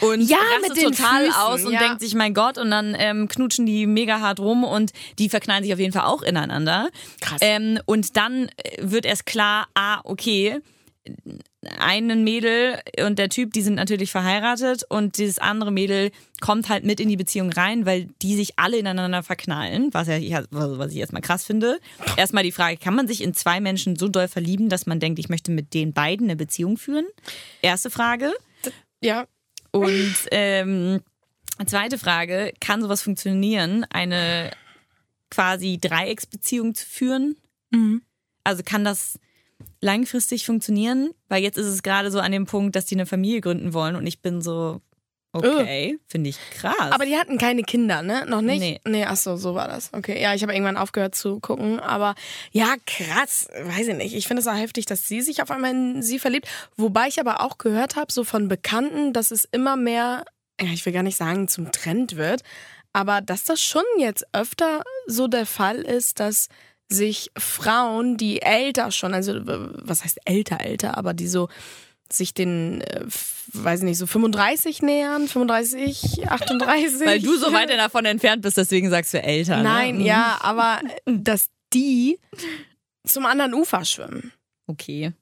Speaker 2: und
Speaker 3: Ja,
Speaker 2: rastet total
Speaker 3: Füßen,
Speaker 2: aus und
Speaker 3: ja.
Speaker 2: denkt sich, mein Gott, und dann ähm, knutschen die mega hart rum und die verknallen sich auf jeden Fall auch ineinander.
Speaker 3: Krass.
Speaker 2: Ähm, und dann äh, wird erst klar, ah, okay, einen Mädel und der Typ, die sind natürlich verheiratet und dieses andere Mädel kommt halt mit in die Beziehung rein, weil die sich alle ineinander verknallen, was ja ich- was ich erstmal krass finde. Erstmal die Frage, kann man sich in zwei Menschen so doll verlieben, dass man denkt, ich möchte mit den beiden eine Beziehung führen? Erste Frage.
Speaker 3: Ja.
Speaker 2: Und ähm, zweite Frage, kann sowas funktionieren, eine quasi Dreiecksbeziehung zu führen? Also kann das langfristig funktionieren? Weil jetzt ist es gerade so an dem Punkt, dass die eine Familie gründen wollen und ich bin so, okay, finde ich krass.
Speaker 3: Aber die hatten keine Kinder, ne? Noch nicht?
Speaker 2: Nee.
Speaker 3: Nee, ach so, so war das. Okay. Ja, ich habe irgendwann aufgehört zu gucken. Aber ja, krass. Weiß ich nicht. Ich finde es auch heftig, dass sie sich auf einmal in sie verliebt. Wobei ich aber auch gehört habe, so von Bekannten, dass es immer mehr, ja, ich will gar nicht sagen, zum Trend wird. Aber dass das schon jetzt öfter so der Fall ist, dass sich Frauen, die älter schon, also äh, was heißt älter, älter, aber die so sich den, äh, weiß nicht, so 35 nähern, 35, 38.
Speaker 2: weil du so weit davon entfernt bist, deswegen sagst du älter.
Speaker 3: Nein,
Speaker 2: ne?
Speaker 3: ja, aber dass die zum anderen Ufer schwimmen.
Speaker 2: Okay.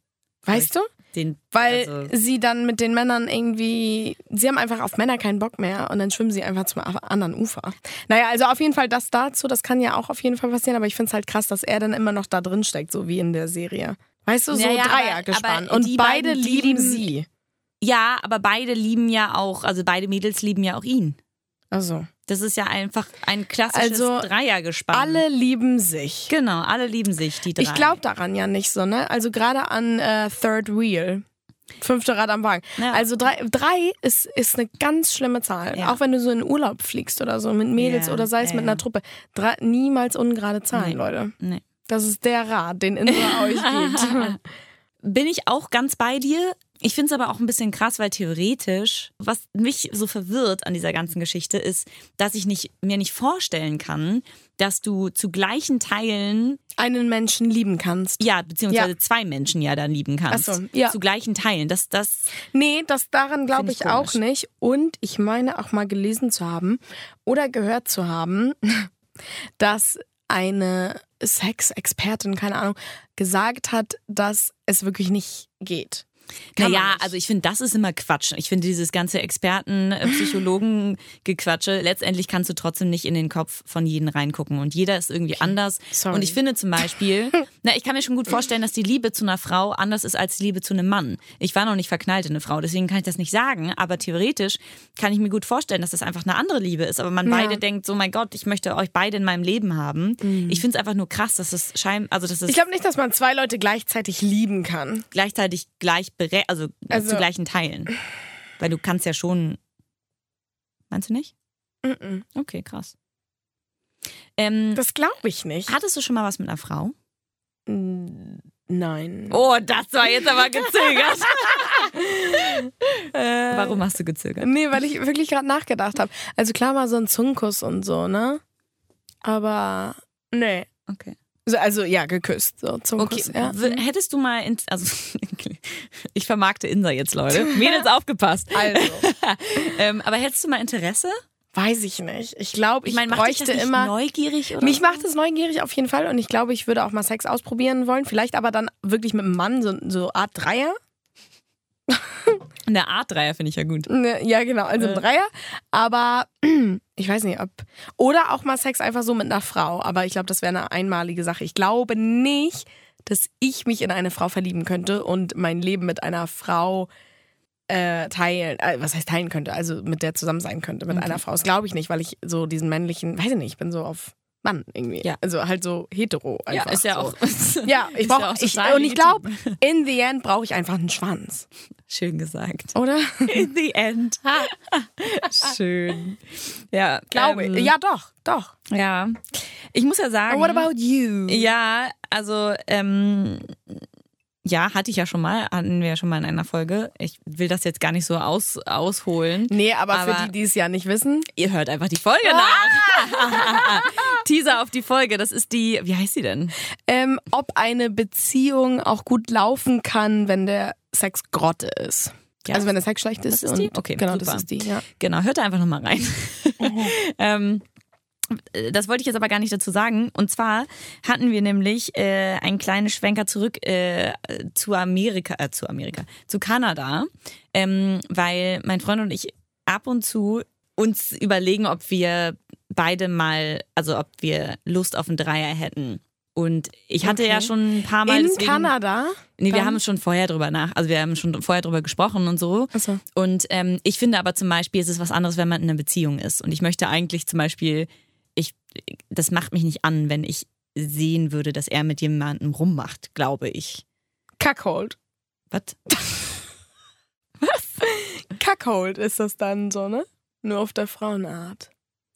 Speaker 3: Weißt du?
Speaker 2: Den,
Speaker 3: Weil
Speaker 2: also,
Speaker 3: sie dann mit den Männern irgendwie, sie haben einfach auf Männer keinen Bock mehr und dann schwimmen sie einfach zum anderen Ufer. Naja, also auf jeden Fall das dazu, das kann ja auch auf jeden Fall passieren, aber ich finde es halt krass, dass er dann immer noch da drin steckt, so wie in der Serie. Weißt du, so
Speaker 2: Ja, ja, aber-
Speaker 3: Dreiergespann. Und beide
Speaker 2: beiden,
Speaker 3: lieben
Speaker 2: lieben-
Speaker 3: sie.
Speaker 2: ja, aber beide lieben ja auch, also beide Mädels lieben ja auch ihn.
Speaker 3: Also,
Speaker 2: Das ist ja einfach ein klassisches
Speaker 3: Also,
Speaker 2: Dreiergespann.
Speaker 3: alle lieben sich.
Speaker 2: Genau, alle lieben sich, die drei.
Speaker 3: Ich glaube daran ja nicht so, ne? Also gerade an äh, Third Wheel. Fünfte Rad am Wagen.
Speaker 2: Ja.
Speaker 3: Also drei, drei ist, ist eine ganz schlimme Zahl.
Speaker 2: Ja.
Speaker 3: Auch wenn du so in Urlaub fliegst oder so mit Mädels
Speaker 2: Ja,
Speaker 3: oder sei es mit einer. Truppe. Drei, niemals ungerade Zahlen,
Speaker 2: Nee.
Speaker 3: Leute.
Speaker 2: Nee.
Speaker 3: Das ist der Rat, den Indra euch gibt.
Speaker 2: Bin ich auch ganz bei dir. Ich finde es aber auch ein bisschen krass, weil theoretisch, was mich so verwirrt an dieser ganzen Geschichte, ist, dass ich nicht, mir nicht vorstellen kann, dass du zu gleichen Teilen,
Speaker 3: Einen Menschen lieben kannst.
Speaker 2: ja, beziehungsweise
Speaker 3: Ja.
Speaker 2: zwei Menschen ja dann lieben kannst.
Speaker 3: Ach so, ja.
Speaker 2: Zu gleichen Teilen. Das, das,
Speaker 3: Nee, das daran glaube ich,
Speaker 2: ich
Speaker 3: auch nicht. Und ich meine auch mal gelesen zu haben oder gehört zu haben, dass eine Sexexpertin, keine Ahnung, gesagt hat, dass es wirklich nicht geht. Kann
Speaker 2: naja, also ich finde, das ist immer Quatsch. Ich finde dieses ganze Experten, äh, Psychologen-Gequatsche, letztendlich kannst du trotzdem nicht in den Kopf von jedem reingucken und jeder ist irgendwie anders.
Speaker 3: Sorry.
Speaker 2: Und ich finde zum Beispiel, na, ich kann mir schon gut vorstellen, dass die Liebe zu einer Frau anders ist als die Liebe zu einem Mann. Ich war noch nicht verknallt in eine Frau, deswegen kann ich das nicht sagen, aber theoretisch kann ich mir gut vorstellen, dass das einfach eine andere Liebe ist. Aber man
Speaker 3: Ja.
Speaker 2: beide denkt, so mein Gott, ich möchte euch beide in meinem Leben haben. Ich finde es einfach nur krass, dass es scheint, also es
Speaker 3: Mhm. Ich glaube nicht, dass man zwei Leute gleichzeitig lieben kann.
Speaker 2: gleichzeitig gleich also,
Speaker 3: Also-
Speaker 2: zu gleichen Teilen. Weil du kannst ja schon. Meinst du nicht?
Speaker 3: Mhm.
Speaker 2: Okay, krass. Ähm,
Speaker 3: Das glaube ich nicht.
Speaker 2: hattest du schon mal was mit einer Frau?
Speaker 3: Nein.
Speaker 2: Oh, das war jetzt aber gezögert.
Speaker 3: Äh,
Speaker 2: Warum hast du gezögert?
Speaker 3: Nee, weil ich wirklich gerade nachgedacht habe. Also klar mal so ein Zungenkuss und so, ne? Aber nee.
Speaker 2: Okay.
Speaker 3: So, Also ja, geküsst. So
Speaker 2: Okay.
Speaker 3: Zungenkuss. Ja.
Speaker 2: W- Hättest du mal, in, also ich vermarkte Insa jetzt, Leute. Mädels aufgepasst.
Speaker 3: Also,
Speaker 2: Ähm, aber hättest du mal Interesse?
Speaker 3: weiß ich nicht. Ich glaube, ich,
Speaker 2: Ich dich
Speaker 3: bräuchte immer.
Speaker 2: neugierig oder?
Speaker 3: Mich
Speaker 2: so?
Speaker 3: macht es neugierig auf jeden Fall und ich glaube, ich würde auch mal Sex ausprobieren wollen. Vielleicht aber dann wirklich mit einem Mann, so, so Art Dreier.
Speaker 2: Eine Art Dreier finde ich ja gut.
Speaker 3: Ne, Ja, genau, also ein. Dreier. Aber Ich weiß nicht, ob. Oder auch mal Sex einfach so mit einer Frau. Aber ich glaube, das wäre eine einmalige Sache. Ich glaube nicht, dass ich mich in eine Frau verlieben könnte und mein Leben mit einer Frau äh, teilen, äh, was heißt teilen könnte, also mit der zusammen sein könnte, mit einer Frau. Das glaube ich nicht, weil ich so diesen männlichen, weiß ich nicht, ich bin so auf Mann irgendwie.
Speaker 2: Ja.
Speaker 3: Also halt so hetero einfach.
Speaker 2: Ja, ist ja
Speaker 3: so.
Speaker 2: auch.
Speaker 3: Ja, ich brauche,
Speaker 2: ja auch
Speaker 3: ich, und ich glaube, in the end brauche ich einfach einen Schwanz,
Speaker 2: Schön gesagt.
Speaker 3: oder?
Speaker 2: In the end. Schön. Ja,
Speaker 3: Glaube
Speaker 2: ähm,
Speaker 3: ich. Ja, doch, doch.
Speaker 2: Ja. Ich muss ja sagen.
Speaker 3: And what about you?
Speaker 2: Ja, also ähm, ja, hatte ich ja schon mal, hatten wir ja schon mal in einer Folge. Ich will das jetzt gar nicht so aus, ausholen.
Speaker 3: Nee, aber,
Speaker 2: Aber-
Speaker 3: für die, die es ja nicht wissen,
Speaker 2: Ihr hört einfach die Folge nach. Teaser auf die Folge. Das ist die, wie heißt sie denn?
Speaker 3: ähm, ob eine Beziehung auch gut laufen kann, wenn der Sex Grotte ist.
Speaker 2: Ja.
Speaker 3: Also wenn der Sex schlecht ist.
Speaker 2: Das ist die? Okay,
Speaker 3: genau,
Speaker 2: super.
Speaker 3: das ist die, ja.
Speaker 2: Genau, hört da einfach nochmal rein. ähm, das wollte ich jetzt aber gar nicht dazu sagen. Und zwar hatten wir nämlich äh, einen kleinen Schwenker zurück äh, zu Amerika, äh, zu Amerika, zu Kanada, ähm, weil mein Freund und ich ab und zu uns überlegen, ob wir beide mal, also ob wir Lust auf einen Dreier hätten. Und ich hatte
Speaker 3: Okay.
Speaker 2: ja schon ein paar Mal.
Speaker 3: In
Speaker 2: deswegen,
Speaker 3: Kanada?
Speaker 2: Nee, wir haben schon vorher drüber nach, also wir haben schon vorher drüber gesprochen und so.
Speaker 3: Ach so.
Speaker 2: Und ähm, ich finde aber zum Beispiel, es ist was anderes, wenn man in einer Beziehung ist. Und ich möchte eigentlich zum Beispiel, das macht mich nicht an, wenn ich sehen würde, dass er mit jemandem rummacht, glaube ich.
Speaker 3: Cuckold.
Speaker 2: Was?
Speaker 3: Cuckold ist das dann so, ne? Nur auf der Frauenart.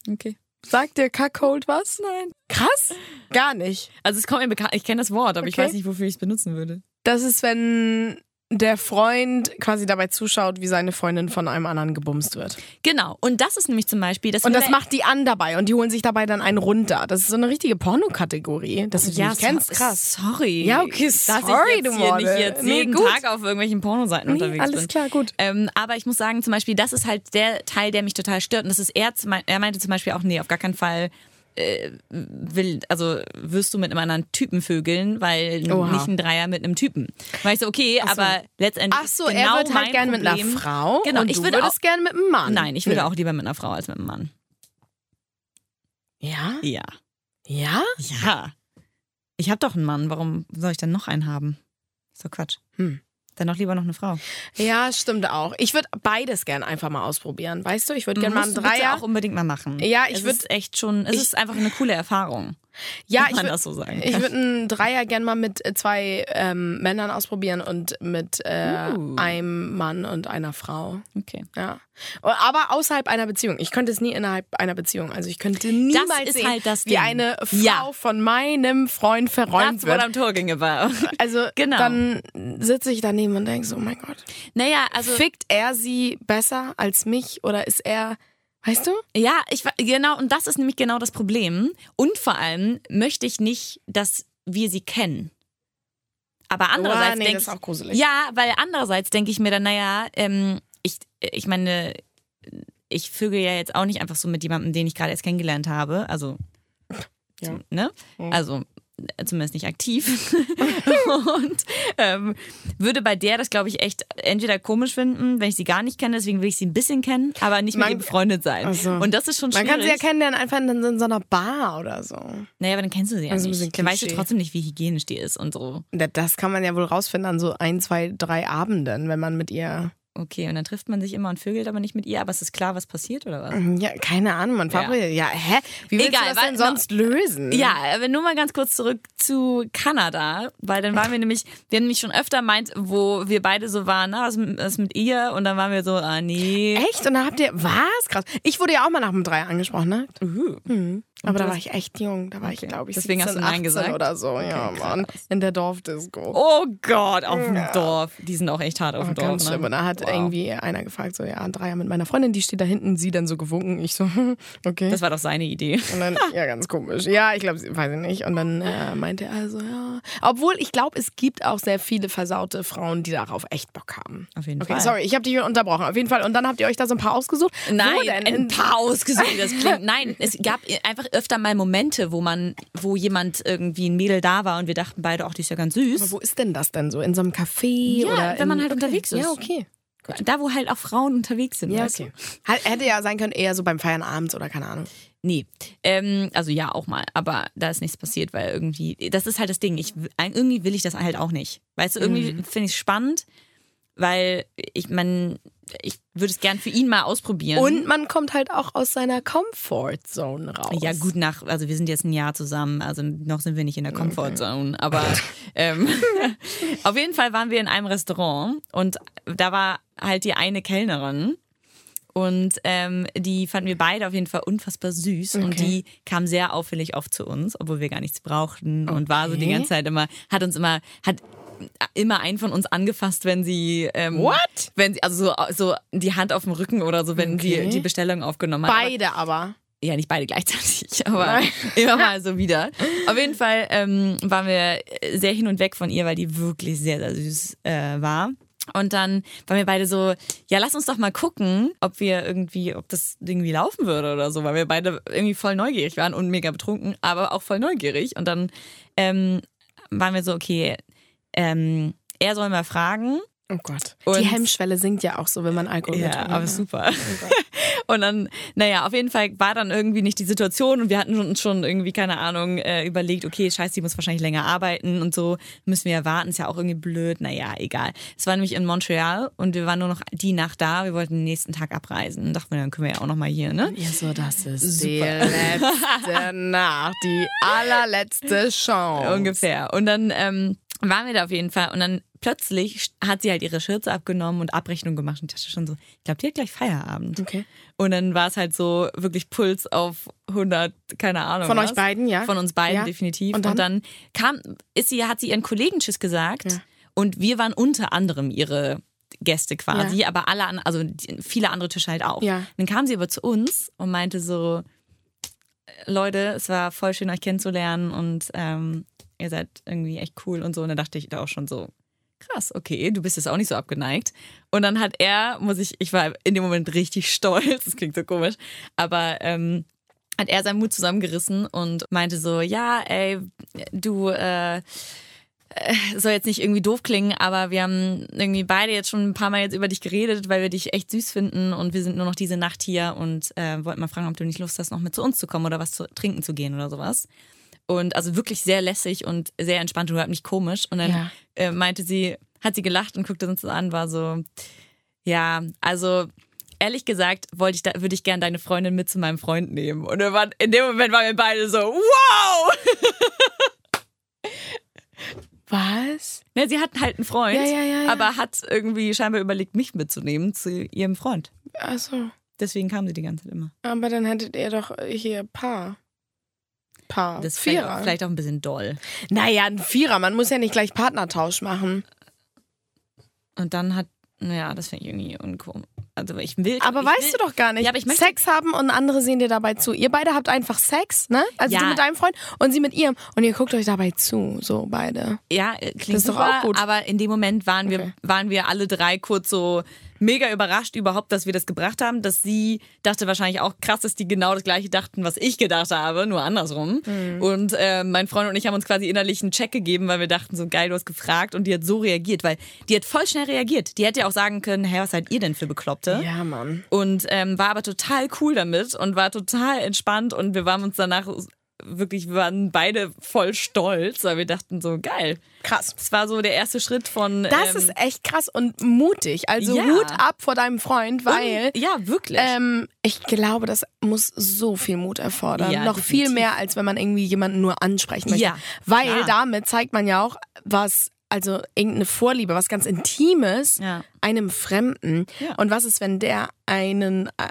Speaker 2: Okay.
Speaker 3: Sagt dir Cuckold was? Nein. Krass? Gar nicht.
Speaker 2: Also es kommt mir bekannt, ich kenne das Wort, aber ich
Speaker 3: Okay.
Speaker 2: weiß nicht, wofür ich es benutzen würde.
Speaker 3: Das ist, wenn der Freund quasi dabei zuschaut, wie seine Freundin von einem anderen gebumst wird.
Speaker 2: Genau. Und das ist nämlich zum Beispiel, das
Speaker 3: Und das macht die an dabei und die holen sich dabei dann einen runter. Das ist so eine richtige Pornokategorie, dass du die
Speaker 2: ja,
Speaker 3: nicht kennst.
Speaker 2: so-
Speaker 3: Krass.
Speaker 2: Sorry.
Speaker 3: Ja, okay,
Speaker 2: dass
Speaker 3: sorry,
Speaker 2: ich jetzt
Speaker 3: du
Speaker 2: hier
Speaker 3: Model.
Speaker 2: nicht jetzt
Speaker 3: Nee,
Speaker 2: jeden
Speaker 3: gut.
Speaker 2: Tag auf irgendwelchen Pornoseiten
Speaker 3: Nee,
Speaker 2: unterwegs
Speaker 3: alles
Speaker 2: bin.
Speaker 3: klar, gut.
Speaker 2: Ähm, aber ich muss sagen, zum Beispiel, das ist halt der Teil, der mich total stört. Und das ist er, er meinte zum Beispiel auch, nee, auf gar keinen Fall äh, will, also wirst du mit einem anderen Typen vögeln, weil
Speaker 3: Oha.
Speaker 2: nicht ein Dreier mit einem Typen. Weil ich so, okay,
Speaker 3: so.
Speaker 2: aber letztendlich
Speaker 3: Ach so,
Speaker 2: genau
Speaker 3: er wird halt
Speaker 2: mein
Speaker 3: gern mit einer Frau
Speaker 2: Genau, ich würde auch-
Speaker 3: gern mit einem Mann.
Speaker 2: Nein, ich würde
Speaker 3: Nö.
Speaker 2: auch lieber mit einer Frau als mit einem Mann.
Speaker 3: Ja?
Speaker 2: Ja.
Speaker 3: Ja?
Speaker 2: Ja. Ich habe doch einen Mann, warum soll ich dann noch einen haben? Doch Quatsch.
Speaker 3: Hm.
Speaker 2: Dann doch lieber noch eine Frau.
Speaker 3: Ja, stimmt auch. Ich würde beides gern einfach mal ausprobieren. Weißt du, ich würde gerne mal einen Dreier.
Speaker 2: auch unbedingt mal machen.
Speaker 3: Ja, ich
Speaker 2: es
Speaker 3: würd-
Speaker 2: ist echt schon, es
Speaker 3: ich-
Speaker 2: ist einfach eine coole Erfahrung.
Speaker 3: Ja, ich
Speaker 2: man
Speaker 3: würd-
Speaker 2: das so sagen
Speaker 3: Ich würde einen Dreier gern mal mit äh, zwei ähm, Männern ausprobieren und mit äh,
Speaker 2: Uh.
Speaker 3: einem Mann und einer Frau.
Speaker 2: Okay.
Speaker 3: Ja. Aber außerhalb einer Beziehung. Ich könnte es nie innerhalb einer Beziehung. Also ich könnte niemals
Speaker 2: ist
Speaker 3: sehen,
Speaker 2: halt das
Speaker 3: wie
Speaker 2: Ding.
Speaker 3: eine Frau
Speaker 2: Ja.
Speaker 3: von meinem Freund verräumt
Speaker 2: That's what
Speaker 3: wird.
Speaker 2: I'm talking about.
Speaker 3: Also
Speaker 2: Genau.
Speaker 3: dann sitze ich daneben und denke so, oh mein Gott.
Speaker 2: Naja, also
Speaker 3: Fickt er sie besser als mich oder ist er, weißt du?
Speaker 2: ja, ich genau und das ist nämlich genau das Problem und vor allem möchte ich nicht, dass wir sie kennen. Aber andererseits
Speaker 3: Boah, nee,
Speaker 2: denke
Speaker 3: gruselig.
Speaker 2: Ja, weil andererseits denke ich mir dann, naja, ähm, ich, ich meine, ich vögel ja jetzt auch nicht einfach so mit jemandem, den ich gerade erst kennengelernt habe. Also,
Speaker 3: Ja.
Speaker 2: ne? Also, äh, zumindest nicht aktiv. und ähm, würde bei der das, glaube ich, echt entweder komisch finden, wenn ich sie gar nicht kenne, deswegen will ich sie ein bisschen kennen, aber nicht
Speaker 3: Man-
Speaker 2: mit ihr befreundet sein.
Speaker 3: Ach so.
Speaker 2: Und das ist schon
Speaker 3: Man
Speaker 2: schwierig.
Speaker 3: kann sie ja kennenlernen einfach in, in so einer Bar oder so.
Speaker 2: Naja, aber dann kennst du sie ja
Speaker 3: Also
Speaker 2: nicht. Dann weißt du trotzdem nicht, wie hygienisch die ist und so.
Speaker 3: Da- Das kann man ja wohl rausfinden an so ein, zwei, drei Abenden, wenn man mit ihr.
Speaker 2: Okay, und dann trifft man sich immer und vögelt aber nicht mit ihr, aber es ist klar, was passiert oder was?
Speaker 3: Ja, keine Ahnung, man
Speaker 2: Ja.
Speaker 3: verabredet. Ja. hä? Wie willst
Speaker 2: Egal,
Speaker 3: du das denn sonst lösen?
Speaker 2: Ja, aber nur mal ganz kurz zurück zu Kanada, weil dann waren wir nämlich, wir haben nämlich schon öfter meint, wo wir beide so waren, na, was, was mit ihr? Und dann waren wir so, ah nee.
Speaker 3: Echt? Und dann habt ihr. Was? Krass. Ich wurde ja auch mal nach dem Dreier angesprochen, ne?
Speaker 2: Uh.
Speaker 3: Mhm. Aber da war
Speaker 2: hast-
Speaker 3: ich echt jung. Da war ich,
Speaker 2: Okay.
Speaker 3: glaube ich,
Speaker 2: Deswegen hast
Speaker 3: 17,
Speaker 2: du Nein
Speaker 3: 18
Speaker 2: gesagt?
Speaker 3: oder so. ja,
Speaker 2: Okay,
Speaker 3: Mann.
Speaker 2: krass.
Speaker 3: In der Dorfdisco.
Speaker 2: Oh Gott, auf dem
Speaker 3: Ja.
Speaker 2: Dorf. Die sind auch echt hart auf
Speaker 3: Oh,
Speaker 2: dem Dorf.
Speaker 3: ganz schlimm.
Speaker 2: Ne?
Speaker 3: Und da hat
Speaker 2: Wow.
Speaker 3: irgendwie einer gefragt, so, ja, ein Dreier mit meiner Freundin, die steht da hinten, sie dann so gewunken. Ich so, okay.
Speaker 2: Das war doch seine Idee.
Speaker 3: Und dann, ja, ganz komisch. Ja, ich glaube, weiß ich nicht. Und dann äh, meinte er also, ja. Obwohl, ich glaube, es gibt auch sehr viele versaute Frauen, die darauf echt Bock haben.
Speaker 2: Auf jeden
Speaker 3: Okay,
Speaker 2: Fall.
Speaker 3: sorry, ich habe dich unterbrochen. Auf jeden Fall. Und dann habt ihr euch da so ein paar ausgesucht.
Speaker 2: Nein, ein
Speaker 3: In-
Speaker 2: paar ausgesucht, das klingt. Nein, es gab einfach öfter mal Momente, wo man, wo jemand irgendwie ein Mädel da war und wir dachten beide, auch die ist ja ganz süß.
Speaker 3: Aber wo ist denn das denn so? In so einem Café?
Speaker 2: Ja,
Speaker 3: oder
Speaker 2: wenn man halt unterwegs ist.
Speaker 3: Ja, okay.
Speaker 2: Da wo halt auch Frauen unterwegs sind.
Speaker 3: Ja,
Speaker 2: weißt du?
Speaker 3: okay. Halt, Hätte ja sein können, eher so beim Feiern abends oder keine Ahnung.
Speaker 2: Nee, ähm, also ja auch mal, aber da ist nichts passiert, weil irgendwie, das ist halt das Ding, ich, irgendwie will ich das halt auch nicht. Weißt du, irgendwie
Speaker 3: Mhm.
Speaker 2: finde ich es spannend, weil ich, man, ich würde es gern für ihn mal ausprobieren.
Speaker 3: Und man kommt halt auch aus seiner Comfortzone raus.
Speaker 2: Ja, gut nach, also wir sind jetzt ein Jahr zusammen, also noch sind wir nicht in der Comfortzone, aber ähm, auf jeden Fall waren wir in einem Restaurant und da war halt die eine Kellnerin und ähm, die fanden wir beide auf jeden Fall unfassbar süß und
Speaker 3: Okay.
Speaker 2: die kam sehr auffällig oft zu uns, obwohl wir gar nichts brauchten und war so die
Speaker 3: Okay.
Speaker 2: ganze Zeit immer, hat uns immer, hat immer einen von uns angefasst, wenn sie ähm,
Speaker 3: What?
Speaker 2: wenn sie also so, so die Hand auf dem Rücken oder so, wenn
Speaker 3: Okay.
Speaker 2: sie die Bestellung aufgenommen hat.
Speaker 3: Beide aber.
Speaker 2: ja, nicht beide gleichzeitig, aber
Speaker 3: Nein.
Speaker 2: immer mal so wieder. Auf jeden Fall ähm, waren wir sehr hin und weg von ihr, weil die wirklich sehr, sehr süß äh, war. Und dann waren wir beide so, ja, lass uns doch mal gucken, ob wir irgendwie, ob das irgendwie laufen würde oder so, weil wir beide irgendwie voll neugierig waren und mega betrunken, aber auch voll neugierig. Und dann ähm, waren wir so, okay, ähm, er soll mal fragen.
Speaker 3: Oh Gott.
Speaker 2: Und-
Speaker 3: die Hemmschwelle sinkt ja auch so, wenn man Alkohol
Speaker 2: Ja,
Speaker 3: getrunken
Speaker 2: aber
Speaker 3: hat.
Speaker 2: super. Und dann, naja, auf jeden Fall war dann irgendwie nicht die Situation und wir hatten uns schon irgendwie, keine Ahnung, äh, überlegt, okay, scheiße, die muss wahrscheinlich länger arbeiten und so, müssen wir ja warten, ist ja auch irgendwie blöd. Naja, egal. Es war nämlich in Montreal und wir waren nur noch die Nacht da, wir wollten den nächsten Tag abreisen. Und dachten wir, dann können wir ja auch nochmal hier, ne?
Speaker 3: Ja, so, das ist die
Speaker 2: Super.
Speaker 3: letzte Nacht, die allerletzte Chance.
Speaker 2: Ungefähr. Und dann ähm, waren wir da auf jeden Fall und dann plötzlich hat sie halt ihre Schürze abgenommen und Abrechnung gemacht und ich dachte schon so, ich glaube, die hat gleich Feierabend.
Speaker 3: Okay.
Speaker 2: Und dann war es halt so wirklich Puls auf 100, keine Ahnung.
Speaker 3: Von
Speaker 2: was.
Speaker 3: euch beiden, ja?
Speaker 2: Von uns beiden
Speaker 3: Ja.
Speaker 2: definitiv.
Speaker 3: Und
Speaker 2: Und
Speaker 3: dann?
Speaker 2: dann, kam, ist sie, hat sie ihren Kollegen Tschüss gesagt
Speaker 3: Ja.
Speaker 2: und wir waren unter anderem ihre Gäste quasi,
Speaker 3: Ja.
Speaker 2: aber alle, an- also viele andere Tische halt auch.
Speaker 3: Ja.
Speaker 2: Dann kam sie aber zu uns und meinte so, Leute, es war voll schön euch kennenzulernen und ähm, ihr seid irgendwie echt cool und so. Und dann dachte ich da auch schon so, krass, okay, du bist jetzt auch nicht so abgeneigt. Und dann hat er, muss ich, ich war in dem Moment richtig stolz, das klingt so komisch, aber ähm, hat er seinen Mut zusammengerissen und meinte so, ja, ey, du äh, äh, soll jetzt nicht irgendwie doof klingen, aber wir haben irgendwie beide jetzt schon ein paar Mal jetzt über dich geredet, weil wir dich echt süß finden und wir sind nur noch diese Nacht hier und äh, wollten mal fragen, ob du nicht Lust hast, noch mit zu uns zu kommen oder was zu trinken zu gehen oder sowas. Und also wirklich sehr lässig und sehr entspannt und überhaupt nicht komisch. Und dann
Speaker 3: Ja.
Speaker 2: äh, meinte sie, hat sie gelacht und guckte uns so an, war so, ja, also ehrlich gesagt, wollte ich da, würde ich gern deine Freundin mit zu meinem Freund nehmen. Und waren, in dem Moment waren wir beide so, wow!
Speaker 3: Was?
Speaker 2: Ne, sie hatten halt einen Freund,
Speaker 3: Ja, ja, ja, ja.
Speaker 2: aber hat irgendwie scheinbar überlegt, mich mitzunehmen zu ihrem Freund.
Speaker 3: Achso.
Speaker 2: Deswegen kam sie die ganze Zeit immer.
Speaker 3: Aber dann hättet ihr doch hier Paar. Paar.
Speaker 2: Das ist vielleicht,
Speaker 3: Vierer.
Speaker 2: auch- vielleicht auch ein bisschen doll.
Speaker 3: Naja, ein Vierer. Man muss ja nicht gleich Partnertausch machen.
Speaker 2: Und dann hat, naja, das finde ich irgendwie uncool. Also ich will.
Speaker 3: Aber
Speaker 2: ich
Speaker 3: weißt
Speaker 2: will,
Speaker 3: du doch gar nicht.
Speaker 2: Ja, aber ich möchte-
Speaker 3: Sex haben und andere sehen dir dabei zu. Ihr beide habt einfach Sex, ne? Also
Speaker 2: Ja.
Speaker 3: du mit deinem Freund und sie mit ihrem. Und ihr guckt euch dabei zu, so beide.
Speaker 2: Ja, äh, klingt
Speaker 3: Das ist doch
Speaker 2: super,
Speaker 3: auch gut.
Speaker 2: aber in dem Moment waren wir,
Speaker 3: Okay.
Speaker 2: waren wir alle drei kurz so mega überrascht überhaupt, dass wir das gebracht haben, dass sie dachte wahrscheinlich auch krass, dass die genau das gleiche dachten, was ich gedacht habe, nur andersrum.
Speaker 3: Mhm.
Speaker 2: Und äh, mein Freund und ich haben uns quasi innerlich einen Check gegeben, weil wir dachten so geil, du hast gefragt und die hat so reagiert, weil die hat voll schnell reagiert. Die hätte ja auch sagen können, hä, was seid ihr denn für Bekloppte?
Speaker 3: Ja, Mann.
Speaker 2: Und ähm, war aber total cool damit und war total entspannt und wir waren uns danach wirklich, wir waren beide voll stolz, weil wir dachten so, geil.
Speaker 3: Krass.
Speaker 2: Das war so der erste Schritt von.
Speaker 3: Das
Speaker 2: ähm,
Speaker 3: ist echt krass und mutig. Also
Speaker 2: Ja.
Speaker 3: Hut ab vor deinem Freund, weil
Speaker 2: Ja, wirklich.
Speaker 3: ähm, ich glaube, das muss so viel Mut erfordern.
Speaker 2: Ja,
Speaker 3: Noch
Speaker 2: definitiv.
Speaker 3: viel mehr, als wenn man irgendwie jemanden nur ansprechen möchte.
Speaker 2: Ja,
Speaker 3: weil
Speaker 2: klar.
Speaker 3: damit zeigt man ja auch, was, also irgendeine Vorliebe, was ganz Intimes
Speaker 2: Ja.
Speaker 3: einem Fremden.
Speaker 2: Ja.
Speaker 3: Und was ist, wenn der einen, äh,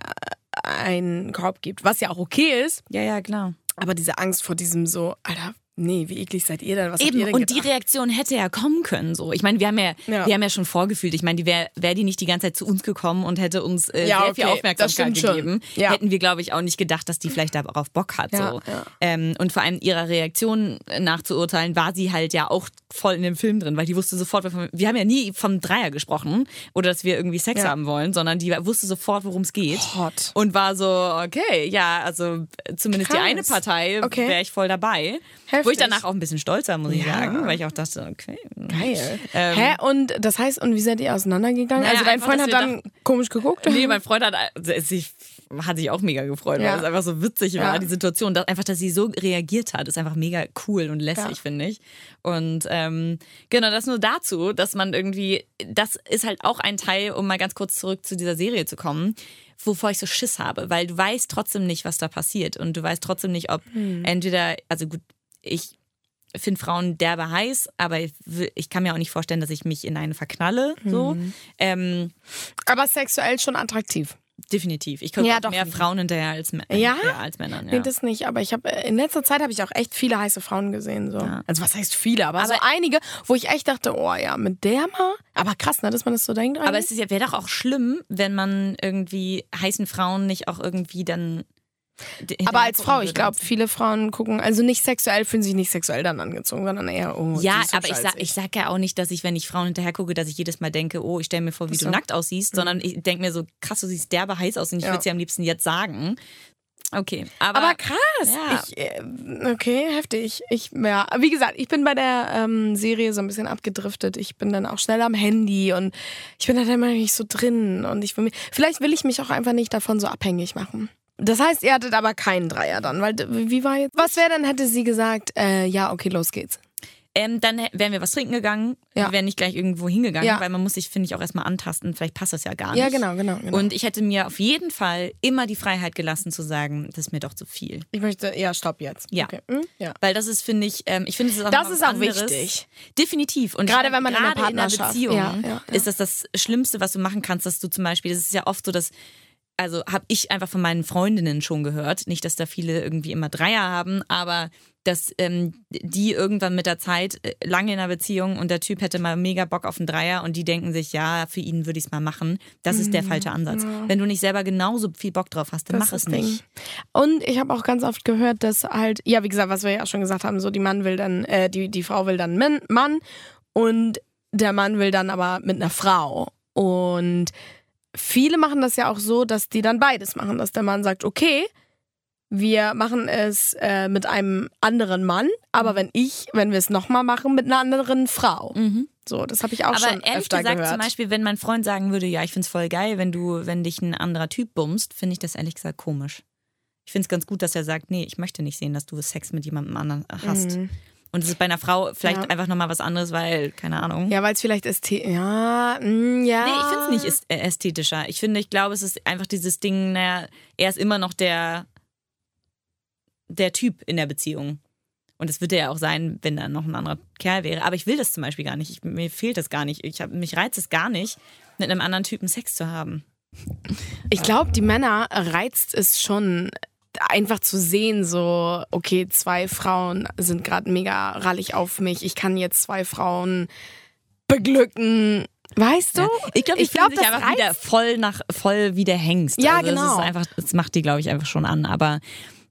Speaker 3: einen Korb gibt? Was ja auch okay ist,
Speaker 2: ja, ja, klar.
Speaker 3: Aber diese Angst vor diesem so, Alter, nee, wie eklig seid ihr denn? Was habt ihr
Speaker 2: Eben,
Speaker 3: denn
Speaker 2: und die
Speaker 3: gedacht?
Speaker 2: Reaktion hätte ja kommen können. So, ich meine, wir haben ja,
Speaker 3: Ja.
Speaker 2: wir haben ja schon vorgefühlt. Ich meine, die wäre wär die nicht die ganze Zeit zu uns gekommen und hätte uns äh,
Speaker 3: Ja,
Speaker 2: sehr viel
Speaker 3: okay, das
Speaker 2: Aufmerksamkeit gegeben,
Speaker 3: Ja.
Speaker 2: hätten wir, glaube ich, auch nicht gedacht, dass die vielleicht darauf Bock hat. So. Ähm, und vor allem ihrer Reaktion nachzuurteilen, war sie halt ja auch voll in dem Film drin, weil die wusste sofort, wir haben ja nie vom Dreier gesprochen oder dass wir irgendwie Sex haben wollen, sondern die wusste sofort, worum es geht.
Speaker 3: Hot.
Speaker 2: Und war so, okay, ja, also zumindest die
Speaker 3: Krass.
Speaker 2: eine Partei
Speaker 3: Okay.
Speaker 2: wäre ich voll dabei.
Speaker 3: Heftig.
Speaker 2: Wo ich danach auch ein bisschen stolz war, muss ich
Speaker 3: Ja.
Speaker 2: sagen, weil ich auch dachte, okay.
Speaker 3: Geil.
Speaker 2: Ähm,
Speaker 3: Hä? Und das heißt, und wie seid ihr auseinandergegangen?
Speaker 2: Naja,
Speaker 3: also dein
Speaker 2: einfach,
Speaker 3: Freund hat dann komisch geguckt?
Speaker 2: Nee, mein Freund hat äh, sich, hat sich auch mega gefreut,
Speaker 3: Ja.
Speaker 2: weil es einfach so witzig war,
Speaker 3: Ja.
Speaker 2: die Situation. Dass, einfach, dass sie so reagiert hat, ist einfach mega cool und lässig,
Speaker 3: Ja.
Speaker 2: finde ich. Und ähm, genau, das nur dazu, dass man irgendwie, das ist halt auch ein Teil, um mal ganz kurz zurück zu dieser Serie zu kommen, wovor ich so Schiss habe, weil du weißt trotzdem nicht, was da passiert. Und du weißt trotzdem nicht, ob
Speaker 3: Hm.
Speaker 2: entweder, also gut, ich finde Frauen derbe heiß, aber ich, ich kann mir auch nicht vorstellen, dass ich mich in eine verknalle. So.
Speaker 3: Hm.
Speaker 2: Ähm,
Speaker 3: Aber sexuell schon attraktiv.
Speaker 2: Definitiv. Ich gucke
Speaker 3: Ja,
Speaker 2: mehr Frauen hinterher als, Mä-
Speaker 3: Ja?
Speaker 2: als Männern. Ja.
Speaker 3: Nee, das nicht. Aber ich habe in letzter Zeit habe ich auch echt viele heiße Frauen gesehen. So. Also was heißt viele, aber, so
Speaker 2: Aber-
Speaker 3: einige, wo ich echt dachte, oh ja, mit der mal. Aber krass, ne, dass man das so denkt.
Speaker 2: aber
Speaker 3: eigentlich.
Speaker 2: es ist ja- wäre doch auch schlimm, wenn man irgendwie heißen Frauen nicht auch irgendwie dann.
Speaker 3: Aber als Frau, ich glaube, viele Frauen gucken, also nicht sexuell, fühlen sich nicht sexuell dann angezogen, sondern eher, oh,
Speaker 2: Ja,
Speaker 3: ist
Speaker 2: aber ich
Speaker 3: hübscher
Speaker 2: sag,
Speaker 3: als
Speaker 2: ich sag ja auch nicht, dass ich, wenn ich Frauen hinterher gucke, dass ich jedes Mal denke, oh, ich stelle mir vor, wie
Speaker 3: so.
Speaker 2: du nackt aussiehst, sondern ich denke mir so, krass, du siehst derbe heiß aus und ich
Speaker 3: Ja.
Speaker 2: würde es dir am liebsten jetzt sagen. Okay, aber,
Speaker 3: Aber krass.
Speaker 2: Ja.
Speaker 3: Ich, äh, okay, heftig. Ich, ja, wie gesagt, ich bin bei der ähm, Serie so ein bisschen abgedriftet. Ich bin dann auch schnell am Handy und ich bin da dann immer nicht so drin. Und ich will mich, vielleicht will ich mich auch einfach nicht davon so abhängig machen. Das heißt, ihr hattet aber keinen Dreier dann, weil wie war jetzt? Was wäre dann, hätte sie gesagt, äh, ja, okay, los geht's.
Speaker 2: Ähm, dann wären wir was trinken gegangen.
Speaker 3: Ja.
Speaker 2: Wir wären nicht gleich irgendwo hingegangen,
Speaker 3: Ja.
Speaker 2: weil man muss sich, finde ich, auch erstmal antasten. Vielleicht passt das ja gar nicht.
Speaker 3: Ja, genau, genau. genau.
Speaker 2: Und ich hätte mir auf jeden Fall immer die Freiheit gelassen zu sagen, das ist mir doch zu viel.
Speaker 3: ich möchte, ja, stopp jetzt.
Speaker 2: Ja.
Speaker 3: Okay. Hm? ja.
Speaker 2: Weil das ist, finde ich, ähm, ich finde, es ist auch
Speaker 3: Das ist auch
Speaker 2: anderes.
Speaker 3: wichtig.
Speaker 2: Definitiv. Und
Speaker 3: Gerade wenn man in einer Partnerschaft-
Speaker 2: Beziehung
Speaker 3: Ja, ja, ja.
Speaker 2: ist das das Schlimmste, was du machen kannst, dass du zum Beispiel, das ist ja oft so, dass also habe ich einfach von meinen Freundinnen schon gehört, nicht, dass da viele irgendwie immer Dreier haben, aber dass ähm, die irgendwann mit der Zeit äh, lange in einer Beziehung und der Typ hätte mal mega Bock auf einen Dreier und die denken sich, ja, für ihn würde ich es mal machen. Das ist der falsche Ansatz. Wenn du nicht selber genauso viel Bock drauf hast, dann
Speaker 3: Mhm. Das
Speaker 2: mach es nicht.
Speaker 3: Ding. Und ich habe auch ganz oft gehört, dass halt, ja, wie gesagt, was wir ja auch schon gesagt haben, so die Mann will dann, äh, die, die Frau will dann Mann, Mann und der Mann will dann aber mit einer Frau. Und viele machen das ja auch so, dass die dann beides machen, dass der Mann sagt, okay, wir machen es äh, mit einem anderen Mann, aber wenn ich, wenn wir es nochmal machen, mit einer anderen Frau.
Speaker 2: Mhm.
Speaker 3: So, das habe ich auch
Speaker 2: Aber
Speaker 3: schon
Speaker 2: ehrlich
Speaker 3: öfter
Speaker 2: gesagt,
Speaker 3: gehört.
Speaker 2: zum Beispiel, wenn mein Freund sagen würde, ja, ich find's voll geil, wenn du, wenn dich ein anderer Typ bummst, finde ich das ehrlich gesagt komisch. Ich finde es ganz gut, dass er sagt, nee, ich möchte nicht sehen, dass du Sex mit jemandem anderen hast.
Speaker 3: Mhm.
Speaker 2: Und es ist bei einer Frau vielleicht
Speaker 3: Ja.
Speaker 2: einfach nochmal was anderes, weil, keine Ahnung.
Speaker 3: ja, weil es vielleicht ästhetisch, ja, mm, ja.
Speaker 2: Nee, ich finde es nicht äh, ästhetischer. Ich finde, ich glaube, es ist einfach dieses Ding, naja, er ist immer noch der, der Typ in der Beziehung. Und es wird er ja auch sein, wenn da noch ein anderer Kerl wäre. Aber ich will das zum Beispiel gar nicht. Ich, mir fehlt das gar nicht. Ich hab, mich reizt es gar nicht, mit einem anderen Typen Sex zu haben.
Speaker 3: Ich glaube, die Männer reizt es schon einfach zu sehen, so, okay, zwei Frauen sind gerade mega rallig auf mich. Ich kann jetzt zwei Frauen beglücken. Weißt du?
Speaker 2: Ja. Ich glaube,
Speaker 3: Ich
Speaker 2: ich
Speaker 3: glaub,
Speaker 2: glaube,
Speaker 3: das
Speaker 2: einfach wieder voll nach voll wie der Hengst.
Speaker 3: Ja,
Speaker 2: also
Speaker 3: genau.
Speaker 2: Das, einfach, das macht die, glaube ich, einfach schon an. Aber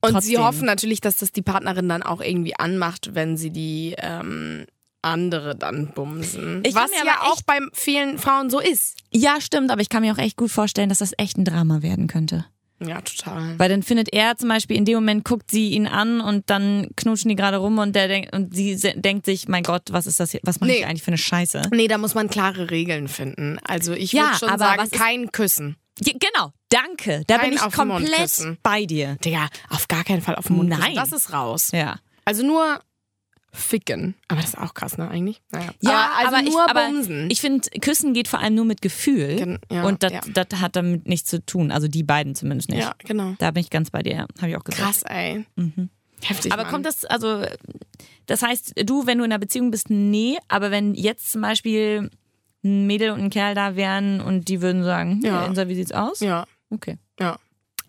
Speaker 3: Und
Speaker 2: trotzdem.
Speaker 3: sie hoffen natürlich, dass das die Partnerin dann auch irgendwie anmacht, wenn sie die ähm, andere dann bumsen.
Speaker 2: Ich
Speaker 3: Was ja auch bei vielen Frauen so ist.
Speaker 2: Ja, stimmt, aber ich kann mir auch echt gut vorstellen, dass das echt ein Drama werden könnte.
Speaker 3: Ja, total.
Speaker 2: Weil dann findet er zum Beispiel in dem Moment, guckt sie ihn an und dann knutschen die gerade rum und der denkt, und sie denkt sich, mein Gott, was ist das hier, was mache
Speaker 3: Nee.
Speaker 2: ich eigentlich für eine Scheiße?
Speaker 3: Nee, da muss man klare Regeln finden. Also ich
Speaker 2: Ja,
Speaker 3: würde schon
Speaker 2: aber
Speaker 3: sagen, kein Küssen.
Speaker 2: Genau, danke. Da
Speaker 3: Kein
Speaker 2: bin ich komplett
Speaker 3: küssen.
Speaker 2: bei dir.
Speaker 3: Digga, auf gar keinen Fall auf den Mund küssen.
Speaker 2: Nein.
Speaker 3: Das ist raus.
Speaker 2: Ja.
Speaker 3: Also nur ficken. Aber das ist auch krass, ne, eigentlich? Naja.
Speaker 2: Ja,
Speaker 3: aber, also
Speaker 2: ich,
Speaker 3: nur
Speaker 2: aber ich finde, Küssen geht vor allem nur mit Gefühl.
Speaker 3: Gen- ja,
Speaker 2: und das
Speaker 3: ja.
Speaker 2: hat damit nichts zu tun. Also die beiden zumindest nicht.
Speaker 3: ja, genau.
Speaker 2: Da bin ich ganz bei dir, habe ich auch gesagt.
Speaker 3: Krass, ey. Heftig.
Speaker 2: Aber
Speaker 3: Mann.
Speaker 2: kommt das, also, das heißt, du, wenn du in einer Beziehung bist, nee, aber wenn jetzt zum Beispiel ein Mädel und ein Kerl da wären und die würden sagen, ja,
Speaker 3: Ja.
Speaker 2: Insa, wie sieht's aus?
Speaker 3: Ja,
Speaker 2: Okay.
Speaker 3: ja.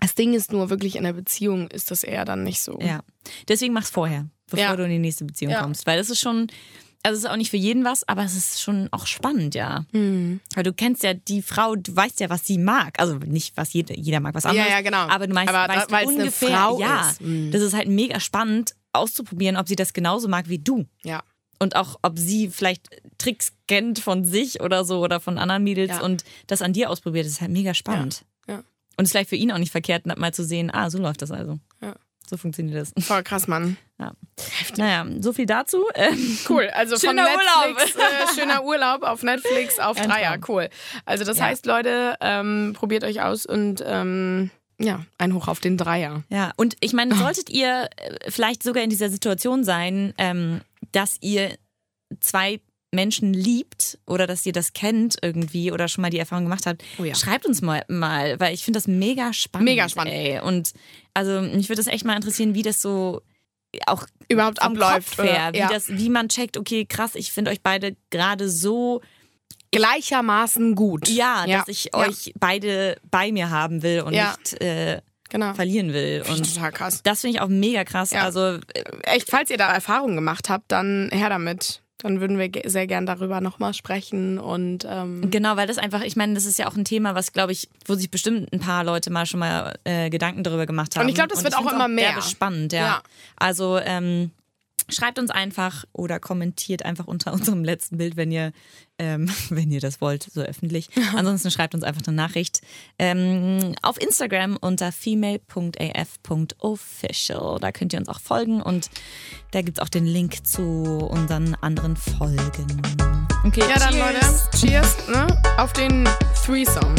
Speaker 3: Das Ding ist nur, wirklich in der Beziehung ist das eher dann nicht so.
Speaker 2: Ja. Deswegen mach's vorher, bevor
Speaker 3: Ja.
Speaker 2: du in die nächste Beziehung
Speaker 3: Ja.
Speaker 2: kommst. Weil das ist schon, also es ist auch nicht für jeden was, aber es ist schon auch spannend, ja.
Speaker 3: Hm.
Speaker 2: Weil du kennst ja die Frau, du weißt ja, was sie mag. Also nicht, was jeder, jeder mag was anderes.
Speaker 3: ja, genau.
Speaker 2: Aber du meinst,
Speaker 3: Aber da-
Speaker 2: weißt
Speaker 3: weil's eine
Speaker 2: ungefähr,
Speaker 3: Frau
Speaker 2: ja.
Speaker 3: ist. Mhm.
Speaker 2: Das ist halt mega spannend auszuprobieren, ob sie das genauso mag wie du.
Speaker 3: Ja.
Speaker 2: und auch ob sie vielleicht Tricks kennt von sich oder so oder von anderen Mädels
Speaker 3: Ja.
Speaker 2: und das an dir ausprobiert, das ist halt mega spannend.
Speaker 3: Ja.
Speaker 2: Und es ist vielleicht für ihn auch nicht verkehrt, mal zu sehen, ah, so läuft das also. So funktioniert das.
Speaker 3: Voll krass, Mann.
Speaker 2: Ja. Naja, so viel dazu. Ähm,
Speaker 3: Cool, also von
Speaker 2: Schöner
Speaker 3: Netflix, äh, schöner Urlaub auf Netflix auf
Speaker 2: Ein
Speaker 3: Dreier,
Speaker 2: Traum.
Speaker 3: cool. Also das
Speaker 2: Ja.
Speaker 3: heißt, Leute, ähm, probiert euch aus und ähm, ja, ein Hoch auf den Dreier.
Speaker 2: Ja, und ich meine, solltet ihr äh, vielleicht sogar in dieser Situation sein, ähm, dass ihr zwei Menschen liebt oder dass ihr das kennt irgendwie oder schon mal die Erfahrung gemacht habt,
Speaker 3: Oh ja.
Speaker 2: schreibt uns mal, mal weil ich finde das mega spannend.
Speaker 3: Mega spannend.
Speaker 2: Ey. Und also mich würde das echt mal interessieren, wie das so auch
Speaker 3: Überhaupt abläuft.
Speaker 2: Her, wie,
Speaker 3: ja.
Speaker 2: das, wie man checkt, okay, krass, ich finde euch beide gerade so,
Speaker 3: Gleichermaßen gut.
Speaker 2: ja,
Speaker 3: Ja.
Speaker 2: dass ich euch beide bei mir haben will und nicht äh,
Speaker 3: genau.
Speaker 2: verlieren will. Und
Speaker 3: total krass.
Speaker 2: das finde ich auch mega krass.
Speaker 3: Ja.
Speaker 2: Also
Speaker 3: Echt, falls ihr da Erfahrungen gemacht habt, dann her damit. Dann würden wir sehr gern darüber nochmal sprechen und ähm,
Speaker 2: Genau, weil das einfach, ich meine, das ist ja auch ein Thema, was, glaube ich, wo sich bestimmt ein paar Leute mal schon mal äh, Gedanken darüber gemacht haben.
Speaker 3: Und ich glaub, das wird auch immer mehr.
Speaker 2: derbe spannend, ja.
Speaker 3: Ja.
Speaker 2: Also ähm, schreibt uns einfach oder kommentiert einfach unter unserem letzten Bild, wenn ihr, ähm, wenn ihr das wollt, so öffentlich. Ansonsten schreibt uns einfach eine Nachricht ähm, auf Instagram unter female.af.official. Da könnt ihr uns auch folgen und da gibt es auch den Link zu unseren anderen Folgen. Okay,
Speaker 3: ja dann
Speaker 2: cheers.
Speaker 3: Leute, cheers ne? auf den Threesome.